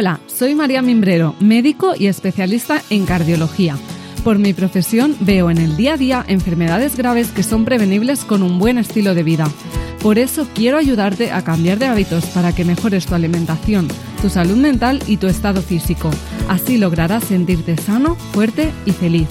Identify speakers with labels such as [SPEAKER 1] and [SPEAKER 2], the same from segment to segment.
[SPEAKER 1] Hola, soy María Mimbrero, médico y especialista en cardiología. Por mi profesión veo en el día a día enfermedades graves que son prevenibles con un buen estilo de vida. Por eso quiero ayudarte a cambiar de hábitos para que mejores tu alimentación, tu salud mental y tu estado físico. Así lograrás sentirte sano, fuerte y feliz.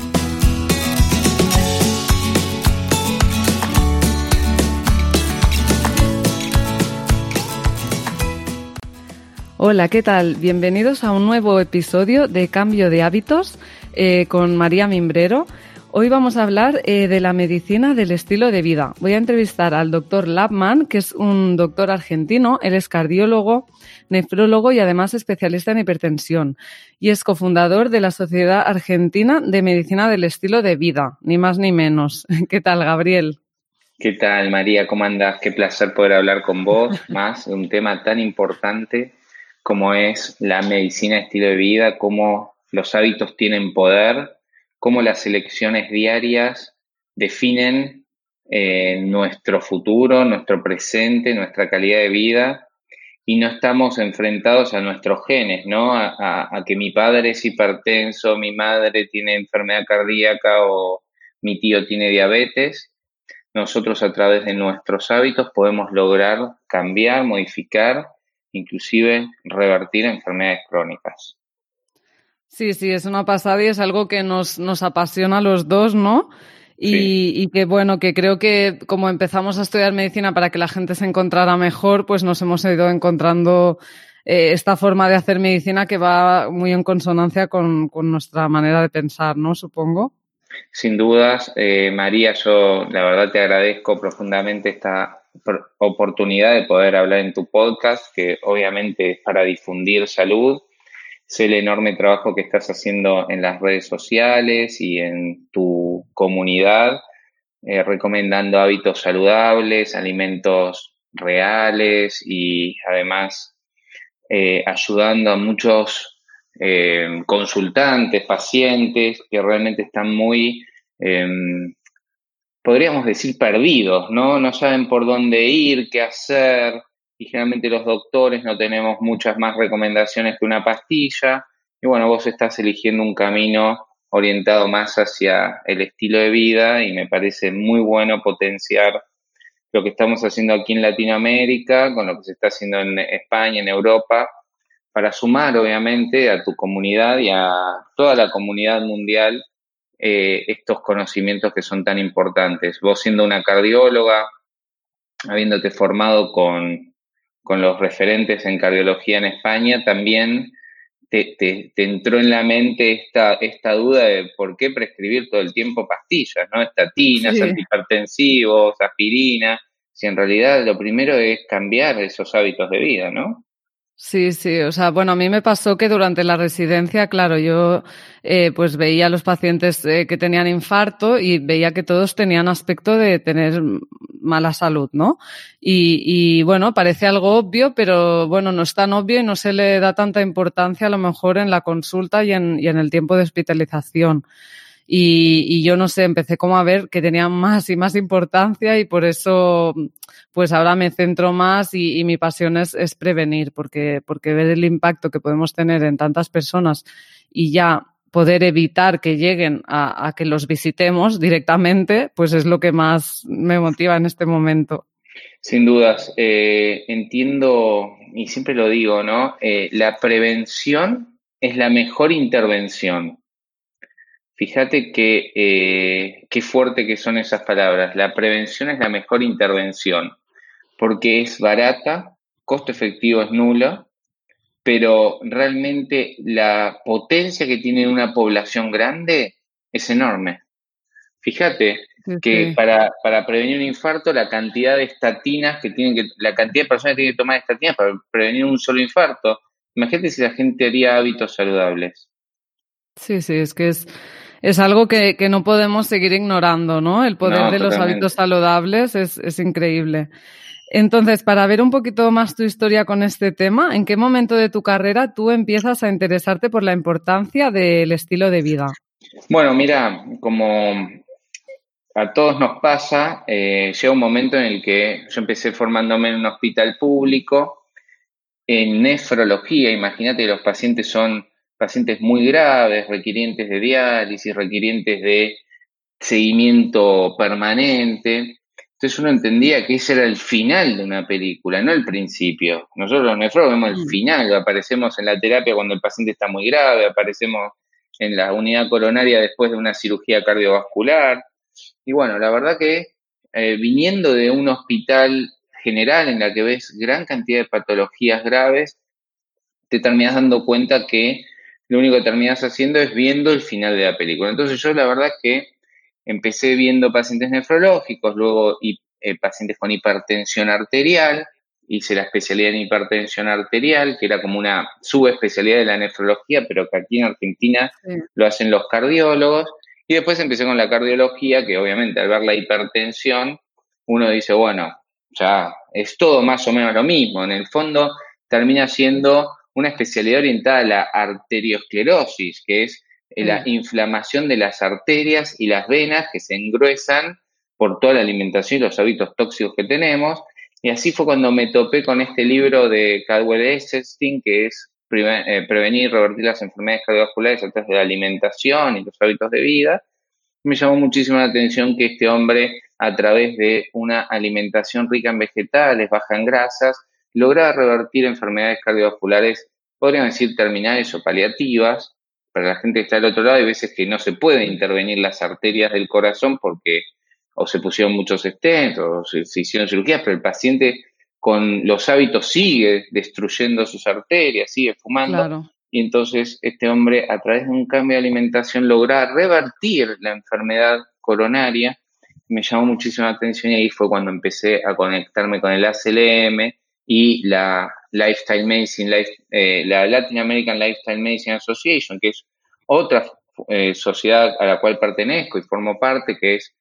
[SPEAKER 1] Hola, ¿qué tal? Bienvenidos a un nuevo episodio de Cambio de Hábitos eh, con María Mimbrero. Hoy vamos a hablar eh, de la medicina del estilo de vida. Voy a entrevistar al doctor Labman, que es un doctor argentino. Él es cardiólogo, nefrólogo y además especialista en hipertensión. Y es cofundador de la Sociedad Argentina de Medicina del Estilo de Vida, ni más ni menos. ¿Qué tal, Gabriel?
[SPEAKER 2] ¿Qué tal, María? ¿Cómo andas? Qué placer poder hablar con vos más de un tema tan importante como es la medicina estilo de vida, cómo los hábitos tienen poder, cómo las elecciones diarias definen eh, nuestro futuro, nuestro presente, nuestra calidad de vida y no estamos enfrentados a nuestros genes, ¿no? A, a, que mi padre es hipertenso, mi madre tiene enfermedad cardíaca o mi tío tiene diabetes. Nosotros a través de nuestros hábitos podemos lograr cambiar, modificar inclusive revertir enfermedades crónicas.
[SPEAKER 1] Sí, sí, es una pasada y es algo que nos, nos apasiona a los dos, ¿no? Y, y, que bueno, que creo que como empezamos a estudiar medicina para que la gente se encontrara mejor, pues nos hemos ido encontrando eh, esta forma de hacer medicina que va muy en consonancia con, con nuestra manera de pensar, ¿no? Supongo.
[SPEAKER 2] Sin dudas, eh, María, yo la verdad te agradezco profundamente esta oportunidad de poder hablar en tu podcast, que obviamente es para difundir salud. Sé el enorme trabajo que estás haciendo en las redes sociales y en tu comunidad, eh, recomendando hábitos saludables, alimentos reales y además eh, ayudando a muchos eh, consultantes, pacientes que realmente están muy em, podríamos decir, perdidos, ¿no? No saben por dónde ir, qué hacer, y generalmente los doctores no tenemos muchas más recomendaciones que una pastilla, y bueno, vos estás eligiendo un camino orientado más hacia el estilo de vida y me parece muy bueno potenciar lo que estamos haciendo aquí en Latinoamérica, con lo que se está haciendo en España, en Europa, para sumar obviamente a tu comunidad y a toda la comunidad mundial eh, estos conocimientos que son tan importantes. Vos siendo una cardióloga, habiéndote formado con, los referentes en cardiología en España, también te, entró en la mente esta, esta duda de por qué prescribir todo el tiempo pastillas, ¿no? Estatinas, antihipertensivos, aspirina, si en realidad lo primero es cambiar esos hábitos de vida, ¿no?
[SPEAKER 1] Sí, sí, o sea, bueno, a mí me pasó que durante la residencia, claro, yo eh, pues veía a los pacientes eh, que tenían infarto y veía que todos tenían aspecto de tener mala salud, ¿no? Y, y bueno, parece algo obvio, pero bueno, no es tan obvio y no se le da tanta importancia a lo mejor en la consulta y en, y en el tiempo de hospitalización. Y, yo no sé, empecé como a ver que tenía más y más importancia y por eso pues ahora me centro más y, mi pasión es, prevenir, porque, porque ver el impacto que podemos tener en tantas personas y ya poder evitar que lleguen a, a que los visitemos directamente, pues es lo que más me motiva en este momento.
[SPEAKER 2] Sin dudas, eh, entiendo y siempre lo digo, ¿no? Eh, la prevención es la mejor intervención. Fíjate que eh, qué fuerte que son esas palabras. La prevención es la mejor intervención porque es barata, costo efectivo es nulo, pero realmente la potencia que tiene una población grande es enorme. Fíjate que para, para, prevenir un infarto, la cantidad de estatinas que tienen que, la cantidad de personas que tienen que tomar estatinas para prevenir un solo infarto. Imagínate si la gente haría hábitos saludables.
[SPEAKER 1] Sí, sí, es que es, es algo que, que, no podemos seguir ignorando, ¿no? El poder de los hábitos saludables es, es, increíble. Entonces, para ver un poquito más tu historia con este tema, ¿en qué momento de tu carrera tú empiezas a interesarte por la importancia del estilo de vida?
[SPEAKER 2] Bueno, mira, como a todos nos pasa, eh, llega un momento en el que yo empecé formándome en un hospital público en nefrología, imagínate que los pacientes son pacientes muy graves, requirientes de diálisis, requirientes de seguimiento permanente. Entonces uno entendía que ese era el final de una película, no el principio. Nosotros los nefrólogos vemos el mm. final, aparecemos en la terapia cuando el paciente está muy grave, aparecemos en la unidad coronaria después de una cirugía cardiovascular. Y bueno, la verdad que eh, viniendo de un hospital general en la que ves gran cantidad de patologías graves, te terminas dando cuenta que lo único que terminas haciendo es viendo el final de la película. Entonces yo la verdad es que empecé viendo pacientes nefrológicos, luego eh, pacientes con hipertensión arterial, hice la especialidad en hipertensión arterial, que era como una subespecialidad de la nefrología, pero que aquí en Argentina lo hacen los cardiólogos. Y después empecé con la cardiología, que obviamente al ver la hipertensión, uno dice, bueno, ya es todo más o menos lo mismo. En el fondo termina siendo una especialidad orientada a la arteriosclerosis, que es la inflamación de las arterias y las venas que se engruesan por toda la alimentación y los hábitos tóxicos que tenemos. Y así fue cuando me topé con este libro de Cadwell Esselstyn, que es eh, Prevenir y revertir las enfermedades cardiovasculares a través de la alimentación y los hábitos de vida. Me llamó muchísimo la atención que este hombre, a través de una alimentación rica en vegetales, baja en grasas, lograba revertir enfermedades cardiovasculares, podríamos decir terminales o paliativas, para la gente que está al otro lado, hay veces que no se puede intervenir las arterias del corazón porque o se pusieron muchos stents o se, hicieron cirugías, pero el paciente con los hábitos sigue destruyendo sus arterias, sigue fumando. Y entonces este hombre, a través de un cambio de alimentación, logra revertir la enfermedad coronaria. Me llamó muchísima atención y ahí fue cuando empecé a conectarme con el ACLM y la Lifestyle Medicine, eh, la Latin American Lifestyle Medicine Association, que es otra eh, sociedad a la cual pertenezco y formo parte, que es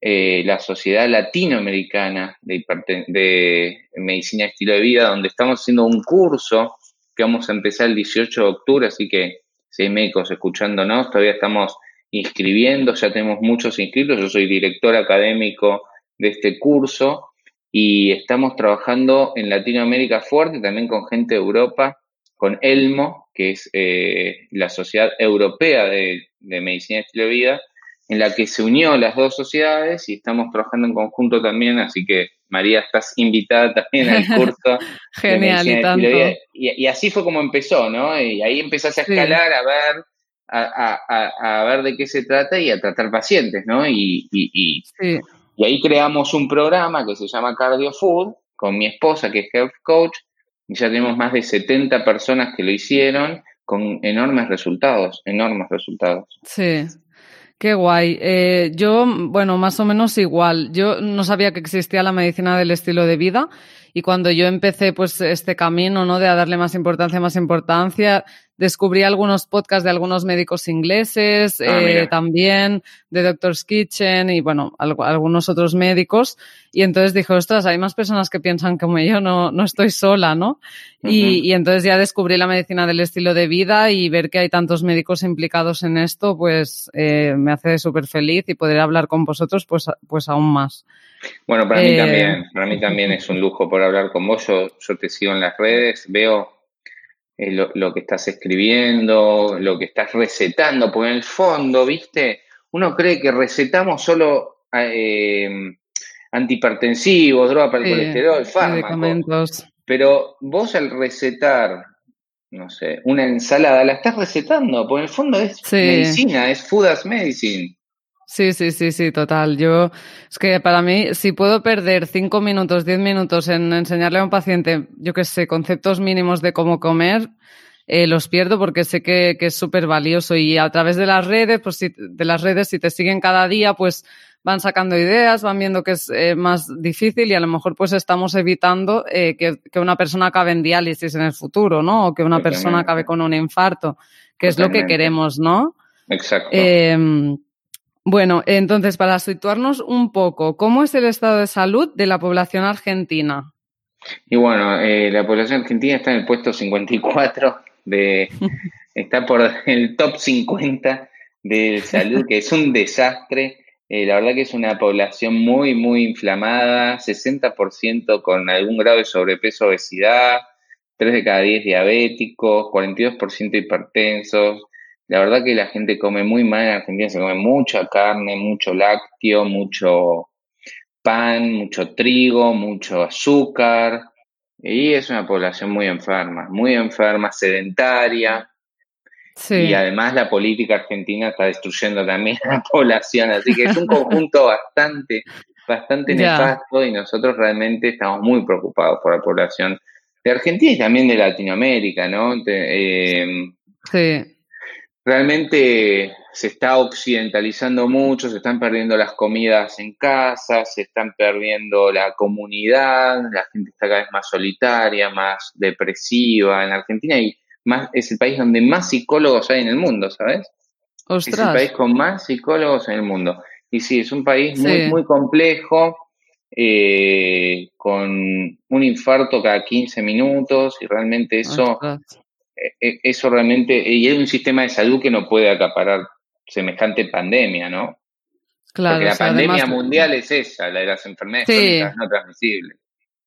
[SPEAKER 2] eh, la Sociedad Latinoamericana de, de Medicina y Estilo de Vida, donde estamos haciendo un curso que vamos a empezar el 18 de octubre, así que si hay médicos escuchándonos, todavía estamos inscribiendo, ya tenemos muchos inscritos, yo soy director académico de este curso y estamos trabajando en Latinoamérica fuerte, también con gente de Europa, con ELMO, que es eh, la Sociedad Europea de, Medicina y Estilo de Vida, en la que se unió las dos sociedades y estamos trabajando en conjunto también, así que María, estás invitada también al curso.
[SPEAKER 1] Genial, y, tanto.
[SPEAKER 2] Y, así fue como empezó, ¿no? Y ahí empezaste a escalar, a ver, a, ver de qué se trata y a tratar pacientes, ¿no? Y, sí. Y ahí creamos un programa que se llama Cardio Food con mi esposa, que es Health Coach, y ya tenemos más de 70 personas que lo hicieron con enormes resultados, enormes resultados.
[SPEAKER 1] Sí. Qué guay. Eh, yo, bueno, más o menos igual. Yo no sabía que existía la medicina del estilo de vida y cuando yo empecé pues este camino, ¿no? De darle más importancia, más importancia, descubrí algunos podcasts de algunos médicos ingleses, ah, eh, también de Doctor's Kitchen y bueno, algunos otros médicos. Y entonces dije, ostras, hay más personas que piensan como yo, no, no estoy sola, ¿no? y, y, entonces ya descubrí la medicina del estilo de vida y ver que hay tantos médicos implicados en esto, pues eh, me hace súper feliz y poder hablar con vosotros, pues, pues aún más.
[SPEAKER 2] Bueno, para mí eh, también, para mí también es un lujo por hablar con vos. Yo, yo te sigo en las redes, veo eh, lo, que estás escribiendo, lo que estás recetando, porque en el fondo, viste, uno cree que recetamos solo eh, antihipertensivos, droga para el colesterol, fármacos. Pero vos al recetar, no sé, una ensalada, la estás recetando, porque en el fondo es medicina, es food as medicine.
[SPEAKER 1] Sí, sí, sí, sí, total. Yo, es que para mí, si puedo perder cinco minutos, diez minutos en enseñarle a un paciente, yo qué sé, conceptos mínimos de cómo comer, eh, los pierdo porque sé que, es súper valioso y a través de las redes, pues si, de las redes, si te siguen cada día, pues van sacando ideas, van viendo que es eh, más difícil y a lo mejor pues estamos evitando eh, que, que, una persona acabe en diálisis en el futuro, ¿no? O que una persona acabe con un infarto, que es lo que queremos, ¿no?
[SPEAKER 2] Exacto.
[SPEAKER 1] Bueno, entonces, para situarnos un poco, ¿cómo es el estado de salud de la población argentina?
[SPEAKER 2] Y bueno, eh, la población argentina está en el puesto 54 de, está por el top 50 de salud, que es un desastre. Eh, la verdad que es una población muy, muy inflamada, 60% con algún grado de sobrepeso, obesidad, 3 de cada 10 diabéticos, 42% hipertensos. La verdad que la gente come muy mal en Argentina, se come mucha carne, mucho lácteo, mucho pan, mucho trigo, mucho azúcar. Y es una población muy enferma, muy enferma, sedentaria. Y además la política argentina está destruyendo también a la población, así que es un conjunto bastante, bastante nefasto y nosotros realmente estamos muy preocupados por la población de Argentina y también de Latinoamérica, ¿no? Eh, sí. Realmente se está occidentalizando mucho, se están perdiendo las comidas en casa, se están perdiendo la comunidad, la gente está cada vez más solitaria, más depresiva. En Argentina y más, es el país donde más psicólogos hay en el mundo, ¿sabes? Es el país con más psicólogos en el mundo. Y sí, es un país muy, muy complejo, eh, con un infarto cada 15 minutos y realmente eso, eso realmente, y hay un sistema de salud que no puede acaparar semejante pandemia, ¿no? Claro, Porque la pandemia mundial es esa, la de las enfermedades no transmisibles.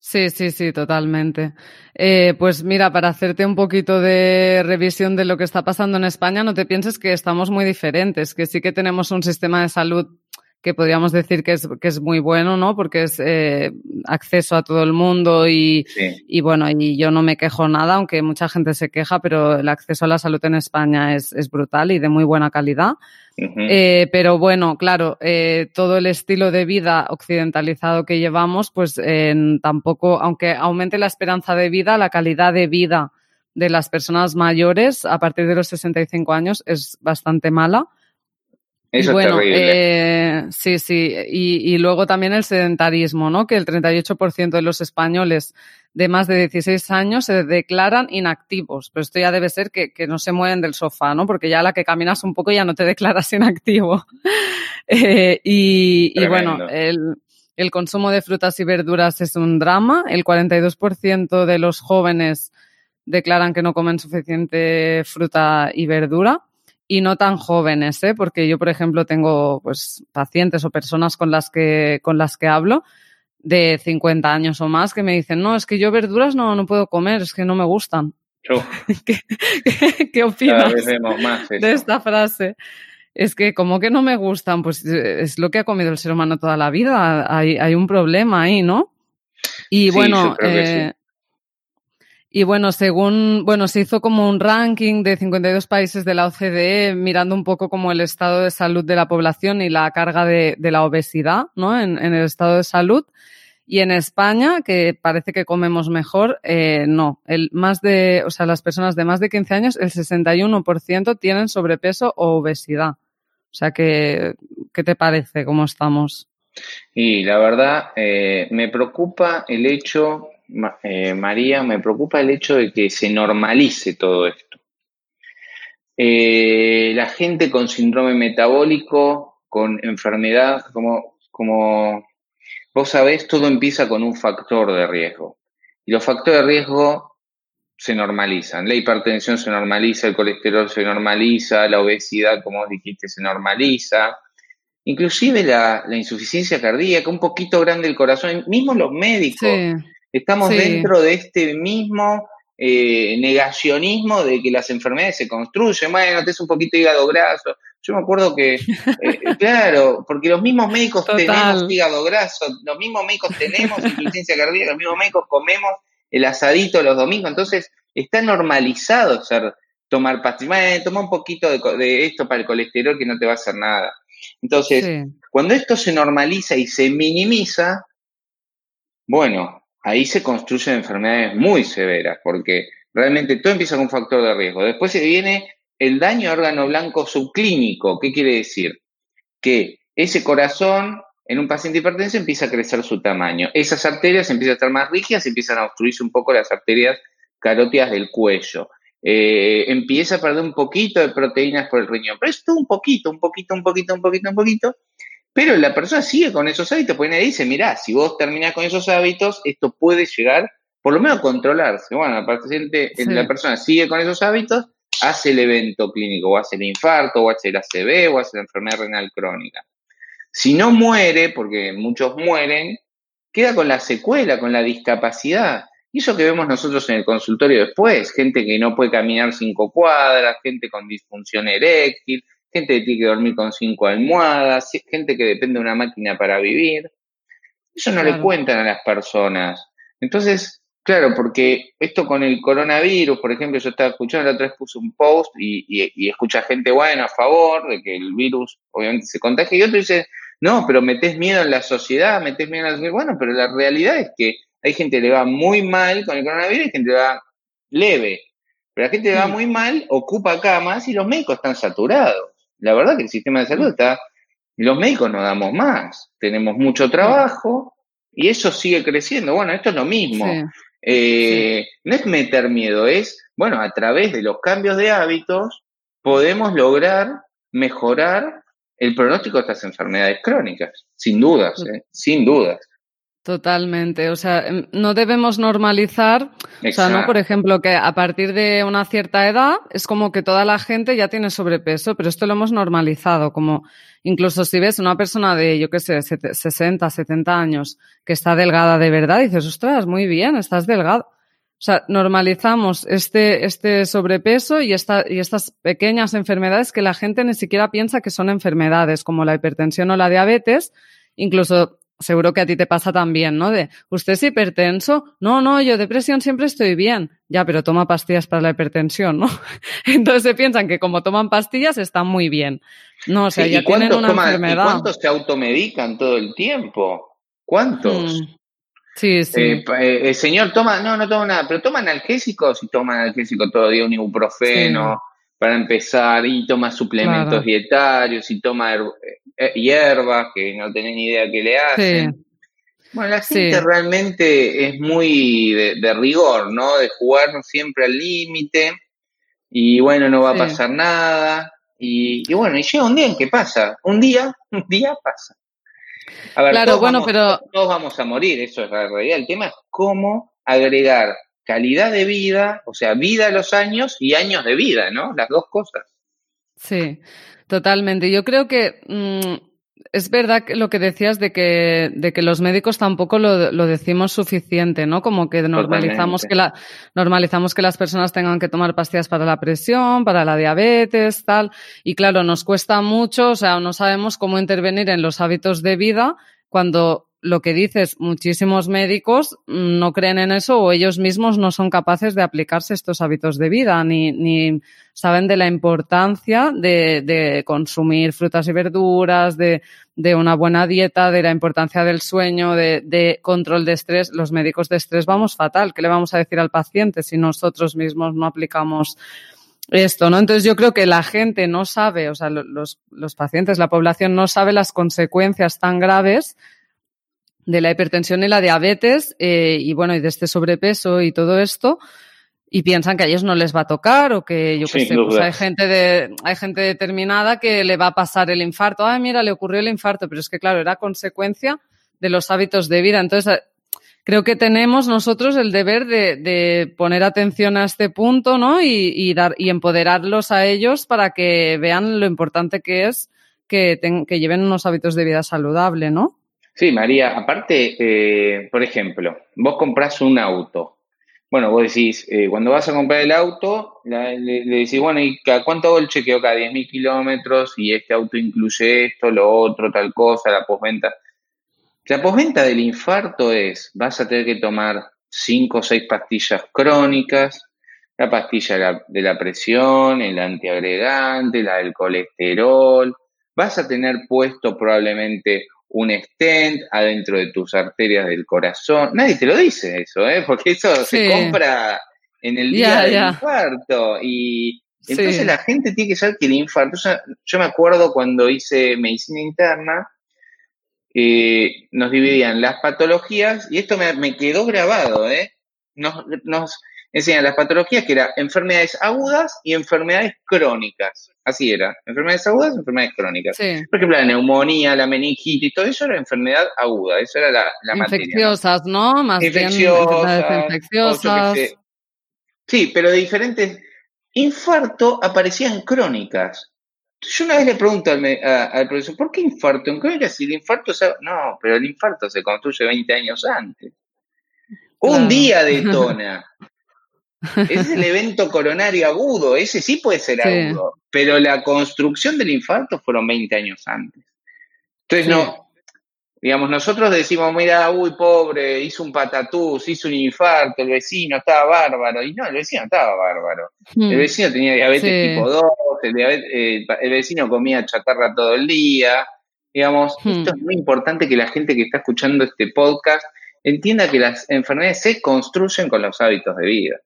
[SPEAKER 1] Sí, sí, sí, totalmente. Eh, pues mira, para hacerte un poquito de revisión de lo que está pasando en España, no te pienses que estamos muy diferentes, que sí que tenemos un sistema de salud que podríamos decir que es, que es muy bueno, ¿no? Porque es eh, acceso a todo el mundo y, y, bueno, y yo no me quejo nada, aunque mucha gente se queja, pero el acceso a la salud en España es, es brutal y de muy buena calidad. eh, pero bueno, claro, eh, todo el estilo de vida occidentalizado que llevamos, pues tampoco, aunque aumente la esperanza de vida, la calidad de vida de las personas mayores a partir de los 65 años es bastante mala.
[SPEAKER 2] Eso bueno,
[SPEAKER 1] eh, sí, sí. Y, y, luego también el sedentarismo, ¿no? Que el 38% de los españoles de más de 16 años se declaran inactivos. Pero esto ya debe ser que, que no se mueven del sofá, ¿no? Porque ya la que caminas un poco ya no te declaras inactivo. eh, y, y, bueno, el, el consumo de frutas y verduras es un drama. El 42% de los jóvenes declaran que no comen suficiente fruta y verdura y no tan jóvenes, ¿eh? porque yo, por ejemplo, tengo pues pacientes o personas con las que, con las que hablo de 50 años o más que me dicen, no, es que yo verduras no, no puedo comer, es que no me gustan. ¿Qué, qué, opinas de esta frase? Es que como que no me gustan, pues es lo que ha comido el ser humano toda la vida. Hay, hay un problema ahí, ¿no? Y bueno, eh, y bueno, según, bueno, se hizo como un ranking de 52 países de la OCDE mirando un poco como el estado de salud de la población y la carga de, de la obesidad, ¿no? En, el estado de salud. Y en España, que parece que comemos mejor, eh, no. El más de, o sea, las personas de más de 15 años, el 61% tienen sobrepeso o obesidad. O sea que, ¿qué te parece? ¿Cómo estamos?
[SPEAKER 2] Y la verdad, eh, me preocupa el hecho eh, María, me preocupa el hecho de que se normalice todo esto. Eh, la gente con síndrome metabólico, con enfermedad, como, como vos sabés, todo empieza con un factor de riesgo. Y los factores de riesgo se normalizan. La hipertensión se normaliza, el colesterol se normaliza, la obesidad, como dijiste, se normaliza. Inclusive la, insuficiencia cardíaca, un poquito grande el corazón, mismo los médicos. Estamos dentro de este mismo eh, negacionismo de que las enfermedades se construyen. Bueno, te es un poquito hígado graso. Yo me acuerdo que, eh, claro, porque los mismos médicos tenemos hígado graso, los mismos médicos tenemos insuficiencia cardíaca, los mismos médicos comemos el asadito los domingos. Entonces, está normalizado ser tomar pastillas. toma un poquito de, esto para el colesterol que no te va a hacer nada. Entonces, cuando esto se normaliza y se minimiza, bueno, ahí se construyen enfermedades muy severas, porque realmente todo empieza con un factor de riesgo. Después se viene el daño a órgano blanco subclínico. ¿Qué quiere decir? Que ese corazón en un paciente hipertenso empieza a crecer su tamaño. Esas arterias empiezan a estar más rígidas, empiezan a obstruirse un poco las arterias carótidas del cuello. Eh, empieza a perder un poquito de proteínas por el riñón, pero es todo un poquito, un poquito, un poquito, un poquito, un poquito, pero la persona sigue con esos hábitos, porque nadie dice, mirá, si vos terminás con esos hábitos, esto puede llegar, por lo menos a controlarse. Bueno, la, paciente, la persona sigue con esos hábitos, hace el evento clínico, o hace el infarto, o hace el ACV, o hace la enfermedad renal crónica. Si no muere, porque muchos mueren, queda con la secuela, con la discapacidad. Y eso que vemos nosotros en el consultorio después, gente que no puede caminar cinco cuadras, gente con disfunción eréctil, gente que tiene que dormir con cinco almohadas, gente que depende de una máquina para vivir. Eso no le cuentan a las personas. Entonces, claro, porque esto con el coronavirus, por ejemplo, yo estaba escuchando, la otra vez puse un post y, escucha gente buena a favor de que el virus obviamente se contagie y otro dice, no, pero metes miedo en la sociedad, metes miedo en la sociedad. Bueno, pero la realidad es que hay gente que le va muy mal con el coronavirus y gente le va leve. Pero la gente le va muy mal, ocupa camas y los médicos están saturados. La verdad que el sistema de salud está... Los médicos no damos más. Tenemos mucho trabajo y eso sigue creciendo. Bueno, esto es lo mismo. Eh, no es meter miedo, es, bueno, a través de los cambios de hábitos podemos lograr mejorar el pronóstico de estas enfermedades crónicas, sin dudas, ¿eh? sin dudas.
[SPEAKER 1] Totalmente. O sea, em, no debemos normalizar, o sea, no, por ejemplo, que a partir de una cierta edad es como que toda la gente ya tiene sobrepeso, pero esto lo hemos normalizado, como incluso si ves una persona de, yo qué sé, 60, 70 años que está delgada de verdad, dices, ostras, muy bien, estás delgado. O sea, normalizamos este, este sobrepeso y, esta, y estas pequeñas enfermedades que la gente ni siquiera piensa que son enfermedades, como la hipertensión o la diabetes, incluso seguro que a ti te pasa también, ¿no? De, ¿usted es hipertenso? No, no, yo depresión siempre estoy bien. Ya, pero toma pastillas para la hipertensión, ¿no? Entonces se piensan que como toman pastillas están muy bien. No, o sea, ya tienen una enfermedad. ¿y
[SPEAKER 2] ¿Cuántos se automedican todo el tiempo? ¿Cuántos? Mm.
[SPEAKER 1] Sí, sí.
[SPEAKER 2] Eh, eh, el señor toma, no, no toma nada, pero toma analgésicos y toma analgésico todo el día, un ibuprofeno para empezar, y toma suplementos dietarios, y toma eh, hierbas que no tenés ni idea qué le hacen. Bueno, la gente realmente es muy de, rigor, ¿no? De jugar siempre al límite y bueno, no va a pasar nada. Y, bueno, y llega un día en que pasa, un día, un día pasa. A ver, claro, bueno, pero... Todos vamos a morir, eso es la realidad. El tema es cómo agregar calidad de vida, o sea, vida a los años y años de vida, ¿no? Las dos cosas.
[SPEAKER 1] Sí. Totalmente. Yo creo que mm, es verdad lo que decías de que, de que los médicos tampoco lo, lo decimos suficiente, ¿no? Como que normalizamos que, la, normalizamos que las personas tengan que tomar pastillas para la presión, para la diabetes, tal. Y claro, nos cuesta mucho, o sea, no sabemos cómo intervenir en los hábitos de vida cuando lo que dices, muchísimos médicos no creen en eso o ellos mismos no son capaces de aplicarse estos hábitos de vida, ni, ni saben de la importancia de, de consumir frutas y verduras, de, una buena dieta, de la importancia del sueño, de, control de estrés. Los médicos de estrés vamos fatal. ¿Qué le vamos a decir al paciente si nosotros mismos no aplicamos esto, ¿no? Entonces yo creo que la gente no sabe, o sea, los pacientes, la población no sabe las consecuencias tan graves de la hipertensión y la diabetes eh, y bueno, y de este sobrepeso y todo esto y piensan que a ellos no les va a tocar o que yo qué sé, pues hay gente de, hay gente determinada que le va a pasar el infarto. Ay, mira, le ocurrió el infarto, pero es que claro, era consecuencia de los hábitos de vida. Entonces, creo que tenemos nosotros el deber de, de poner atención a este punto, ¿no? Y, y, dar, y empoderarlos a ellos para que vean lo importante que es que, que lleven unos hábitos de vida saludable, ¿no?
[SPEAKER 2] Sí, María, aparte, eh, por ejemplo, vos comprás un auto. Bueno, vos decís, eh, cuando vas a comprar el auto, le, decís, bueno, ¿y cuánto hago el chequeo acá? 10.000 kilómetros y este auto incluye esto, lo otro, tal cosa, la posventa. La posventa del infarto es, vas a tener que tomar 5 o 6 pastillas crónicas, la pastilla de la, de la presión, el antiagregante, la del colesterol, vas a tener puesto probablemente un stent adentro de tus arterias del corazón. Nadie te lo dice eso, ¿eh? Porque eso se compra en el día del infarto. Y entonces la gente tiene que saber que el infarto, yo me acuerdo cuando hice medicina interna, eh, nos dividían las patologías, y esto me, me quedó grabado, ¿eh? Nos, nos enseñan las patologías que eran enfermedades agudas y enfermedades crónicas. Así era, enfermedades agudas, enfermedades crónicas. Por ejemplo, la neumonía, la meningitis, todo eso era enfermedad aguda, eso era la, la
[SPEAKER 1] infecciosas, ¿no?
[SPEAKER 2] Más infecciosas, bien infecciosas. Sí, pero de diferentes. Infarto aparecían crónicas. Yo una vez le pregunto al, al profesor, ¿por qué infarto en crónicas? Si el infarto se... No, pero el infarto se construye 20 años antes. Un día detona. Es el evento coronario agudo, ese sí puede ser agudo, pero la construcción del infarto fueron 20 años antes. Entonces, no, digamos, nosotros decimos, mira, uy, pobre, hizo un patatús, hizo un infarto, el vecino estaba bárbaro, y no, el vecino estaba bárbaro. Hmm. El vecino tenía diabetes tipo 2, eh, el, vecino comía chatarra todo el día. Digamos, hmm. esto es muy importante que la gente que está escuchando este podcast entienda que las enfermedades se construyen con los hábitos de vida.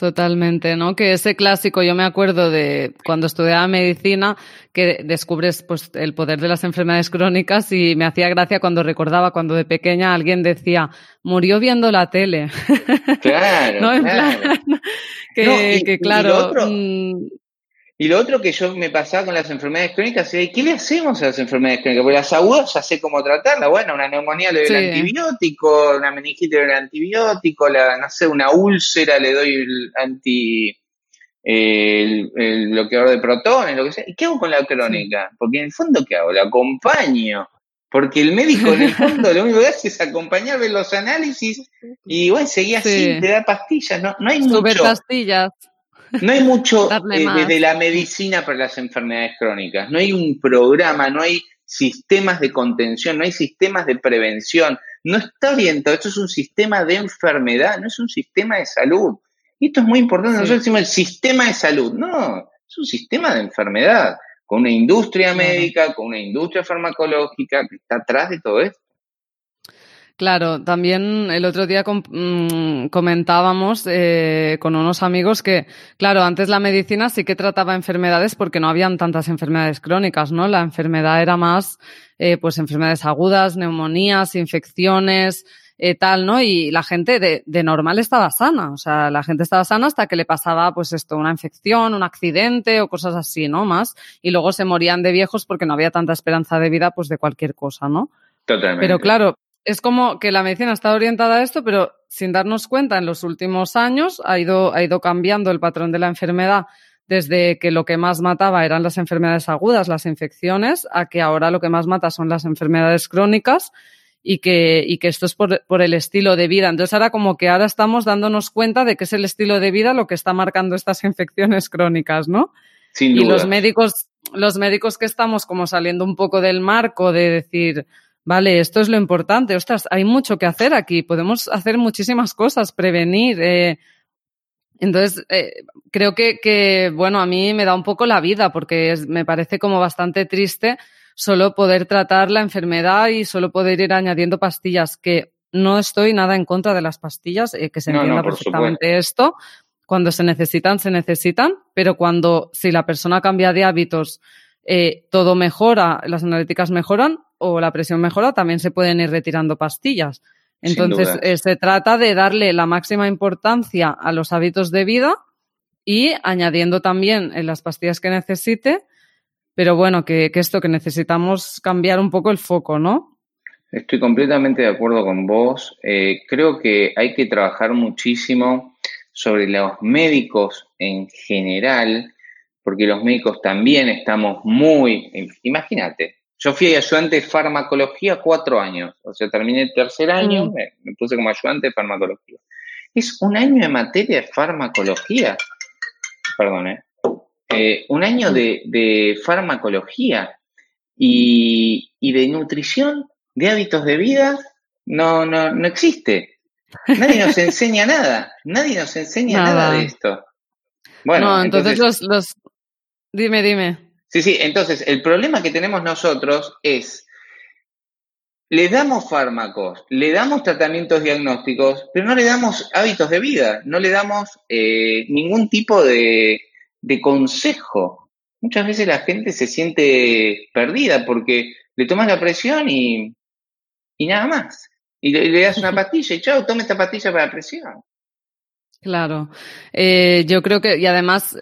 [SPEAKER 1] Totalmente, ¿no? Que ese clásico, yo me acuerdo de cuando estudiaba medicina, que descubres pues el poder de las enfermedades crónicas y me hacía gracia cuando recordaba cuando de pequeña alguien decía, murió viendo la tele.
[SPEAKER 2] Claro,
[SPEAKER 1] ¿No?
[SPEAKER 2] claro.
[SPEAKER 1] que, claro.
[SPEAKER 2] Y lo otro que yo me pasaba con las enfermedades crónicas es, ¿qué le hacemos a las enfermedades crónicas? Porque las agudas ya sé cómo tratarlas. Bueno, una neumonía le doy el antibiótico, una meningitis le doy el antibiótico, la, no sé, una úlcera le doy el anti... El, bloqueador de protones, lo que sea. ¿Y qué hago con la crónica? Porque en el fondo, ¿qué hago? La acompaño. Porque el médico en el fondo lo único que hace es acompañar, ver los análisis y bueno, seguía así, te da pastillas, no, no hay mucho.
[SPEAKER 1] pastillas.
[SPEAKER 2] No hay mucho eh, desde la medicina para las enfermedades crónicas. No hay un programa, no hay sistemas de contención, no hay sistemas de prevención. No está orientado. Esto es un sistema de enfermedad, no es un sistema de salud. Y esto es muy importante. Nosotros decimos el sistema de salud. No, es un sistema de enfermedad, con una industria médica, con una industria farmacológica que está atrás de todo esto.
[SPEAKER 1] Claro, también el otro día mm, comentábamos eh, con unos amigos que, claro, antes la medicina sí que trataba enfermedades porque no habían tantas enfermedades crónicas, ¿no? La enfermedad era más, eh, pues, enfermedades agudas, neumonías, infecciones, eh, tal, ¿no? Y la gente de, de, normal estaba sana, o sea, la gente estaba sana hasta que le pasaba, pues, esto, una infección, un accidente o cosas así, ¿no? Más. Y luego se morían de viejos porque no había tanta esperanza de vida, pues, de cualquier cosa, ¿no?
[SPEAKER 2] Totalmente.
[SPEAKER 1] Pero claro, es como que la medicina está orientada a esto, pero sin darnos cuenta, en los últimos años ha ido, ha ido cambiando el patrón de la enfermedad desde que lo que más mataba eran las enfermedades agudas, las infecciones, a que ahora lo que más mata son las enfermedades crónicas y que, y que esto es por, por, el estilo de vida. Entonces ahora como que ahora estamos dándonos cuenta de que es el estilo de vida lo que está marcando estas infecciones crónicas, ¿no?
[SPEAKER 2] Sin
[SPEAKER 1] duda. Y los médicos, los médicos que estamos como saliendo un poco del marco de decir, Vale, esto es lo importante. Ostras, hay mucho que hacer aquí. Podemos hacer muchísimas cosas, prevenir. Eh. Entonces, eh, creo que, que, bueno, a mí me da un poco la vida porque me parece como bastante triste solo poder tratar la enfermedad y solo poder ir añadiendo pastillas, que no estoy nada en contra de las pastillas, eh, que se entienda perfectamente esto. Cuando se necesitan, se necesitan, pero cuando si la persona cambia de hábitos, todo mejora, las analíticas mejoran, o la presión mejora, también se pueden ir retirando pastillas. Entonces, eh, se trata de darle la máxima importancia a los hábitos de vida y añadiendo también en las pastillas que necesite, pero bueno, que, esto que necesitamos cambiar un poco el foco, ¿no?
[SPEAKER 2] Estoy completamente de acuerdo con vos. Eh, creo que hay que trabajar muchísimo sobre los médicos en general, porque los médicos también estamos muy, imagínate, yo fui ayudante de farmacología cuatro años, o sea, terminé el tercer año, mm. me, puse como ayudante de farmacología. Es un año de materia de farmacología, perdón, ¿eh? eh un año de, farmacología y, de nutrición, de hábitos de vida, no, no, no existe. Nadie nos enseña nada, nadie nos enseña nada, de esto.
[SPEAKER 1] Bueno, entonces, entonces los, los... Dime, dime.
[SPEAKER 2] Sí, sí, entonces el problema que tenemos nosotros es, le damos fármacos, le damos tratamientos diagnósticos, pero no le damos hábitos de vida, no le damos eh, ningún tipo de, consejo. Muchas veces la gente se siente perdida porque le tomas la presión y, y nada más. Y le, das una pastilla y chao, tome esta pastilla para la presión.
[SPEAKER 1] Claro. Eh, yo creo que, y además,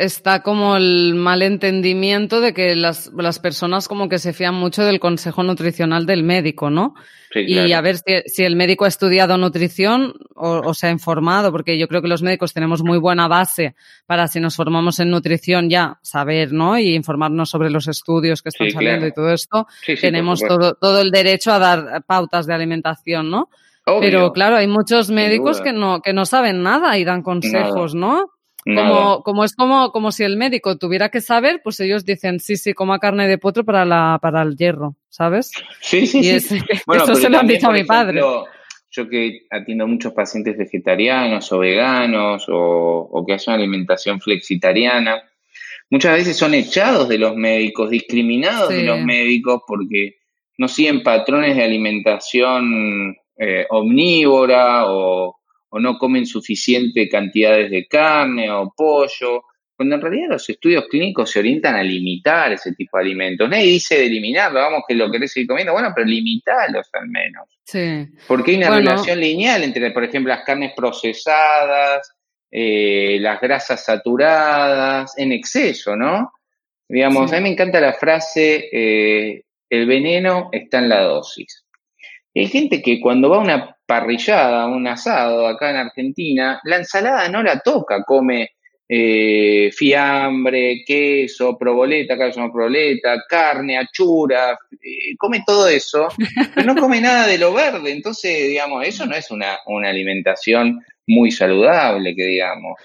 [SPEAKER 1] está como el malentendimiento de que las, las, personas como que se fían mucho del consejo nutricional del médico, ¿no? Y a ver si, si, el médico ha estudiado nutrición o, se ha informado, porque yo creo que los médicos tenemos muy buena base para si nos formamos en nutrición ya saber, ¿no? Y informarnos sobre los estudios que están saliendo y todo esto. tenemos todo, todo el derecho a dar pautas de alimentación, ¿no? Pero claro, hay muchos médicos que no, que no saben nada y dan consejos, ¿no? Como, como es como, como si el médico tuviera que saber, pues ellos dicen, sí, sí, coma carne de potro para, la, para el hierro, ¿sabes?
[SPEAKER 2] Sí, sí, sí.
[SPEAKER 1] eso se lo han dicho a mi padre.
[SPEAKER 2] Yo que atiendo a muchos pacientes vegetarianos o veganos o, o que hacen alimentación flexitariana, muchas veces son echados de los médicos, discriminados de los médicos porque no siguen patrones de alimentación eh, omnívora o, no comen suficiente cantidades de carne o pollo, cuando en realidad los estudios clínicos se orientan a limitar ese tipo de alimentos. Nadie dice de eliminarlo, vamos que lo querés seguir comiendo, bueno, pero limitalos al menos.
[SPEAKER 1] Sí.
[SPEAKER 2] Porque hay una relación lineal entre, por ejemplo, las carnes procesadas, eh, las grasas saturadas, en exceso, ¿no? Digamos, a mí me encanta la frase, eh, el veneno está en la dosis. Hay gente que cuando va a una parrillada, un asado acá en Argentina, la ensalada no la toca, come eh, fiambre, queso, proboleta, acá somos proboleta, carne, achura, eh, come todo eso, pero no come nada de lo verde. Entonces, digamos, eso no es una, una alimentación muy saludable, que digamos.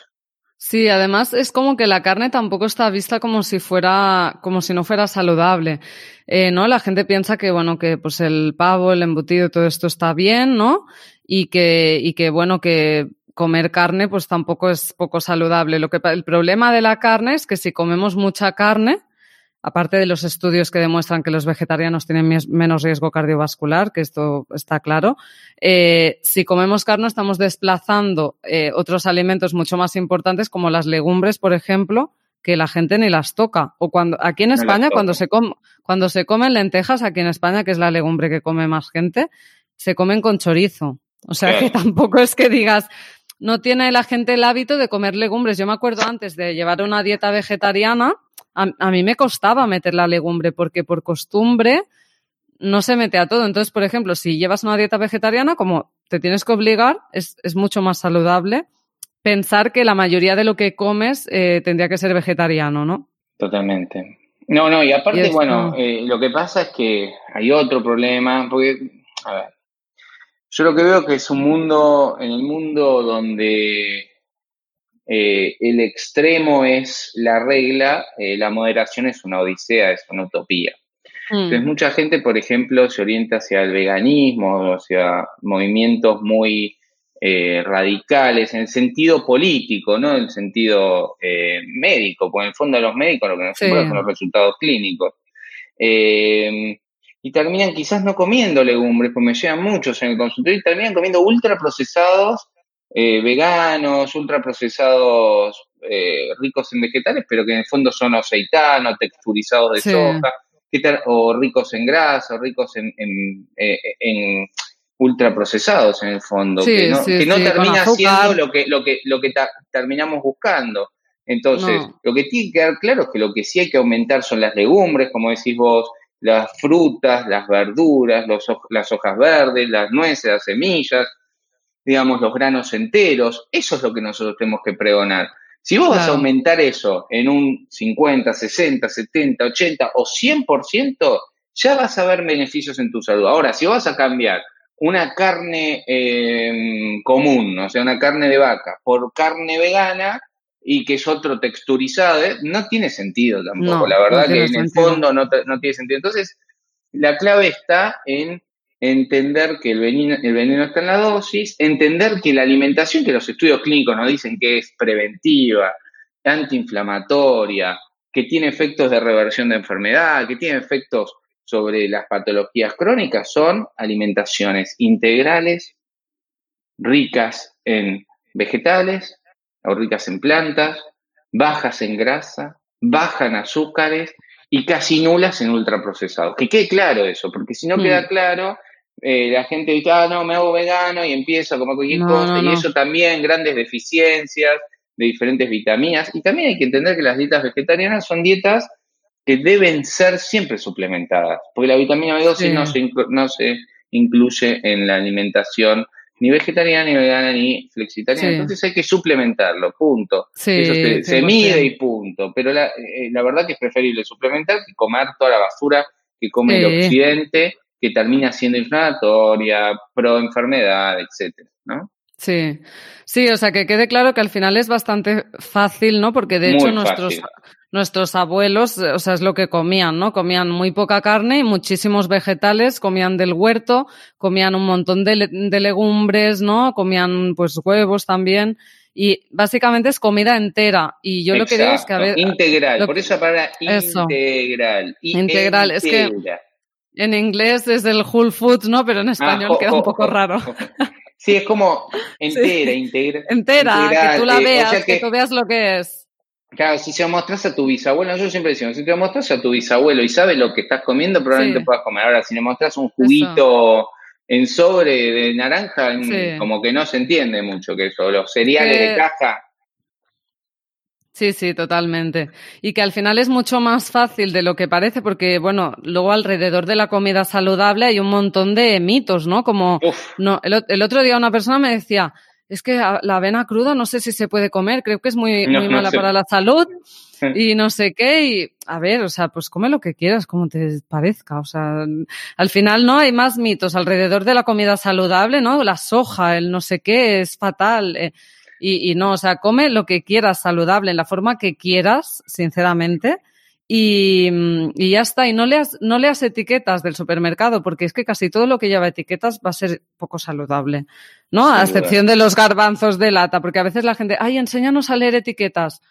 [SPEAKER 1] Sí, además es como que la carne tampoco está vista como si fuera, como si no fuera saludable. Eh, ¿No? La gente piensa que, bueno, que pues el pavo, el embutido, todo esto está bien, ¿no? Y que, y que, bueno, que comer carne pues tampoco es poco saludable. Lo que, el problema de la carne es que si comemos mucha carne, aparte de los estudios que demuestran que los vegetarianos tienen menos riesgo cardiovascular, que esto está claro, eh, si comemos carne estamos desplazando eh, otros alimentos mucho más importantes como las legumbres, por ejemplo, que la gente ni las toca. O cuando aquí en España, cuando se, cuando se comen lentejas, aquí en España, que es la legumbre que come más gente, se comen con chorizo. O sea que tampoco es que digas, no tiene la gente el hábito de comer legumbres. Yo me acuerdo antes de llevar una dieta vegetariana, a, mí me costaba meter la legumbre porque por costumbre no se mete a todo. Entonces, por ejemplo, si llevas una dieta vegetariana, como te tienes que obligar, es, mucho más saludable pensar que la mayoría de lo que comes eh, tendría que ser vegetariano, ¿no?
[SPEAKER 2] Totalmente. No, no, y aparte, bueno, eh, lo que pasa es que hay otro problema, porque, a ver, yo lo que veo que es un mundo, en el mundo donde eh, el extremo es la regla, eh, la moderación es una odisea, es una utopía. Mm. Entonces mucha gente, por ejemplo, se orienta hacia el veganismo, hacia movimientos muy eh, radicales en el sentido político, no en el sentido médico, porque en el fondo a los médicos lo que nos importa son los resultados clínicos. y terminan quizás no comiendo legumbres, porque me llegan muchos en el consultorio, y terminan comiendo ultraprocesados eh, veganos, ultraprocesados, eh, ricos en vegetales, pero que en el fondo son aceitanos, texturizados de soja, o ricos en grasa, o ricos en, en, eh, en ultraprocesados en el fondo, que no, que no termina siendo lo que, lo que, lo que terminamos buscando. Entonces, lo que tiene que quedar claro es que lo que sí hay que aumentar son las legumbres, como decís vos, las frutas, las verduras, los, las hojas verdes, las nueces, las semillas, digamos, los granos enteros. Eso es lo que nosotros tenemos que pregonar. Si vos vas a aumentar eso en un 50, 60, 70, 80 o 100%, ya vas a ver beneficios en tu salud. Ahora, si vas a cambiar una carne em, común, o sea, una carne de vaca, por carne vegana y que es otro texturizado, ¿eh? no tiene sentido tampoco. La verdad que en el fondo no, no tiene sentido. Entonces, la clave está en entender que el veneno, el veneno está en la dosis, entender que la alimentación, que los estudios clínicos nos dicen que es preventiva, antiinflamatoria, que tiene efectos de reversión de enfermedad, que tiene efectos sobre las patologías crónicas, son alimentaciones integrales, ricas en vegetales o ricas en plantas, bajas en grasa, bajas en azúcares y casi nulas en ultraprocesados. Que quede claro eso, porque si no queda mm. claro, eh, la gente dice, ah, no, me hago vegano y empiezo a comer cualquier cosa, y eso también, grandes deficiencias de diferentes vitaminas. Y también hay que entender que las dietas vegetarianas son dietas que deben ser siempre suplementadas, porque la vitamina B12 no, se no se incluye en la alimentación ni vegetariana, ni vegana, ni flexitariana. Entonces hay que suplementarlo, punto. Eso se, mide y punto. Pero la, eh, la verdad que es preferible suplementar que comer toda la basura que come el occidente que termina siendo inflamatoria, pro enfermedad, etcétera, ¿no?
[SPEAKER 1] Sí, sí, o sea que quede claro que al final es bastante fácil, ¿no? Porque de hecho nuestros, nuestros abuelos, o sea, es lo que comían, ¿no? Comían muy poca carne y muchísimos vegetales, comían del huerto, comían un montón de, de legumbres, ¿no? Comían pues huevos también y básicamente es comida entera. Y yo lo que digo es que a ver.
[SPEAKER 2] Integral, por esa palabra integral.
[SPEAKER 1] Integral, es que en inglés es el whole foods, ¿no? Pero en ah, español queda un poco raro.
[SPEAKER 2] Sí, es como entera, integra,
[SPEAKER 1] entera. que tú la eh, veas, que, tú veas lo que es.
[SPEAKER 2] Claro, si se lo mostras a tu bisabuelo, yo siempre digo, si te lo mostras a tu bisabuelo y sabe lo que estás comiendo, probablemente puedas comer. Ahora, si le mostras un juguito en sobre de naranja, como que no se entiende mucho que eso, los cereales de caja.
[SPEAKER 1] Sí, sí, totalmente. Y que al final es mucho más fácil de lo que parece, porque, bueno, luego alrededor de la comida saludable hay un montón de mitos, ¿no? Como, no, el, otro día una persona me decía, es que la avena cruda no sé si se puede comer, creo que es muy, muy mala para la salud y no sé qué. Y a ver, o sea, pues come lo que quieras, como te parezca. O sea, al final no hay más mitos alrededor de la comida saludable, ¿no? La soja, el no sé qué, es fatal. Eh, y, y no, o sea, come lo que quieras saludable, en la forma que quieras, sinceramente. Y, y, ya está. Y no leas, no leas etiquetas del supermercado, porque es que casi todo lo que lleva etiquetas va a ser poco saludable, ¿no? a excepción de los garbanzos de lata, porque a veces la gente, ay, enséñanos a leer etiquetas.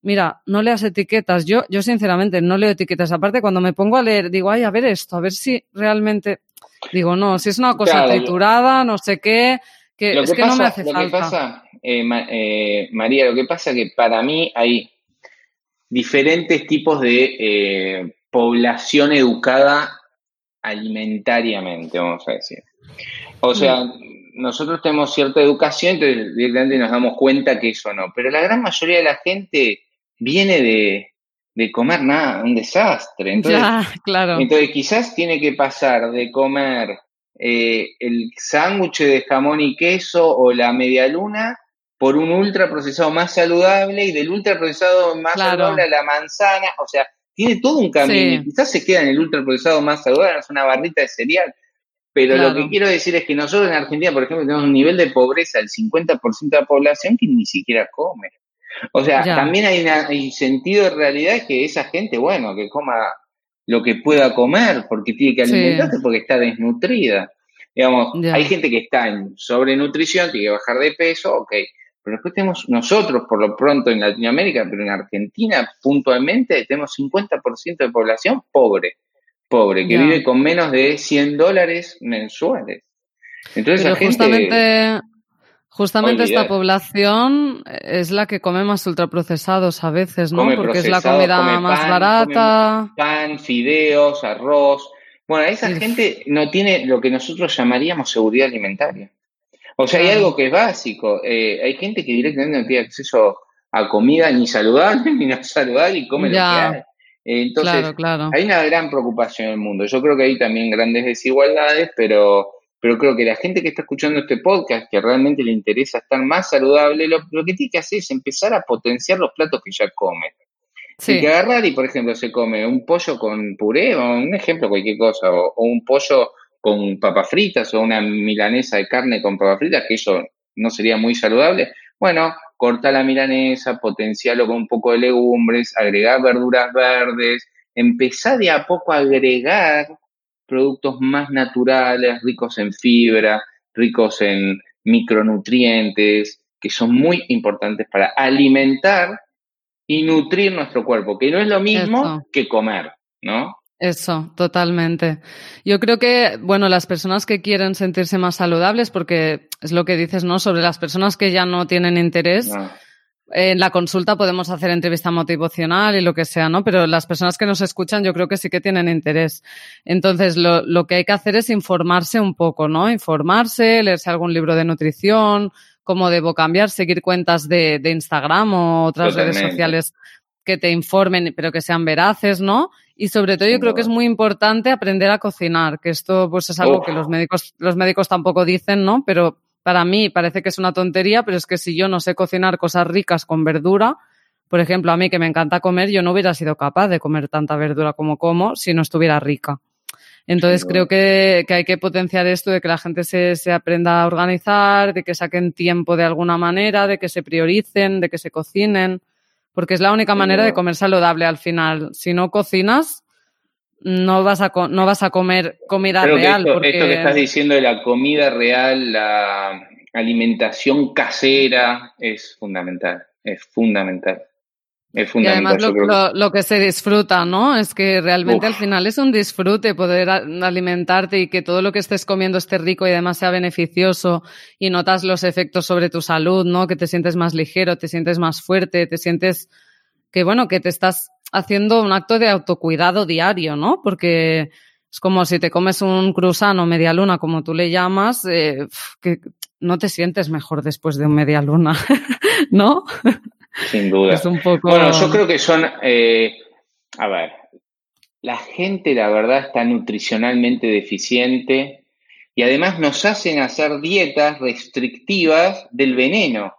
[SPEAKER 1] Mira, no leas etiquetas. Yo, yo sinceramente no leo etiquetas. Aparte, cuando me pongo a leer, digo, ay, a ver esto, a ver si realmente. Digo, no, si es una cosa triturada, no sé qué, que es que, no me hace
[SPEAKER 2] lo
[SPEAKER 1] falta.
[SPEAKER 2] Que pasa, eh, eh, María, lo que pasa es que para mí hay diferentes tipos de eh, población educada alimentariamente, vamos a decir. O sea, mm nosotros tenemos cierta educación, entonces directamente nos damos cuenta que eso no. Pero la gran mayoría de la gente viene de, de comer nada, un desastre. Entonces,
[SPEAKER 1] claro.
[SPEAKER 2] entonces quizás tiene que pasar de comer eh, el sándwich de jamón y queso o la media luna por un ultraprocesado más saludable y del ultraprocesado más saludable a la manzana. O sea, tiene todo un camino. Quizás se queda en el ultraprocesado más saludable, es una barrita de cereal pero lo que quiero decir es que nosotros en Argentina, por ejemplo, tenemos un nivel de pobreza del 50% de la población que ni siquiera come. O sea, también hay, un sentido de realidad que esa gente, bueno, que coma lo que pueda comer, porque tiene que alimentarse, porque está desnutrida. Digamos, hay gente que está en sobrenutrición, tiene que bajar de peso, ok. Pero después tenemos nosotros, por lo pronto en Latinoamérica, pero en Argentina puntualmente, tenemos 50% de población pobre pobre, que vive con menos de 100 dólares mensuales. Entonces,
[SPEAKER 1] Pero justamente, justamente esta población es la que come más ultraprocesados a veces, ¿no? Porque es la comida más barata.
[SPEAKER 2] Pan, fideos, arroz. Bueno, esa gente no tiene lo que nosotros llamaríamos seguridad alimentaria. O sea, hay algo que es básico. Eh, hay gente que directamente no tiene acceso a comida ni saludable ni no saludable y come lo que hay. Entonces, hay una gran preocupación en el mundo. Yo creo que hay también grandes desigualdades, pero, pero creo que la gente que está escuchando este podcast, que realmente le interesa estar más saludable, lo, que tiene que hacer es empezar a potenciar los platos que ya come. Sí. que agarrar y, por ejemplo, se come un pollo con puré, o un ejemplo, cualquier cosa, o, o un pollo con papas fritas, o una milanesa de carne con papas fritas, que eso no sería muy saludable. Bueno, corta la milanesa, potenciarlo con un poco de legumbres, agregar verduras verdes, empezar de a poco a agregar productos más naturales, ricos en fibra, ricos en micronutrientes, que son muy importantes para alimentar y nutrir nuestro cuerpo, que no es lo mismo que comer, ¿no?
[SPEAKER 1] Eso, totalmente. Yo creo que, bueno, las personas que quieren sentirse más saludables, porque es lo que dices, ¿no? Sobre las personas que ya no tienen interés, en la consulta podemos hacer entrevista motivacional y lo que sea, ¿no? Pero las personas que nos escuchan yo creo que sí que tienen interés. Entonces, lo, lo que hay que hacer es informarse un poco, ¿no? Informarse, leerse algún libro de nutrición, cómo debo cambiar, seguir cuentas de, de Instagram o otras redes sociales que te informen, pero que sean veraces, ¿no? Y sobre todo yo creo que es muy importante aprender a cocinar, que esto pues es algo que los médicos, los médicos tampoco dicen, ¿no? Pero para mí parece que es una tontería, pero es que si yo no sé cocinar cosas ricas con verdura, por ejemplo, a mí que me encanta comer, yo no hubiera sido capaz de comer tanta verdura como como si no estuviera rica. Entonces creo que, hay que potenciar esto de que la gente se, se, aprenda a organizar, de que saquen tiempo de alguna manera, de que se prioricen, de que se cocinen, porque es la única manera de comer saludable al final. Si no cocinas, no vas a, no vas a comer comida real.
[SPEAKER 2] Esto, esto que estás diciendo de la comida real, la alimentación casera, es fundamental, es fundamental.
[SPEAKER 1] Y además lo, que se disfruta, ¿no? Es que realmente al final es un disfrute poder alimentarte y que todo lo que estés comiendo esté rico y además sea beneficioso y notas los efectos sobre tu salud, ¿no? Que te sientes más ligero, te sientes más fuerte, te sientes que, bueno, que te estás haciendo un acto de autocuidado diario, ¿no? Porque es como si te comes un cruzano media luna, como tú le llamas, eh, que no te sientes mejor después de un media luna, ¿no?
[SPEAKER 2] Sin duda. Bueno, yo creo que son, eh, a ver, la gente la verdad está nutricionalmente deficiente y además nos hacen hacer dietas restrictivas del veneno.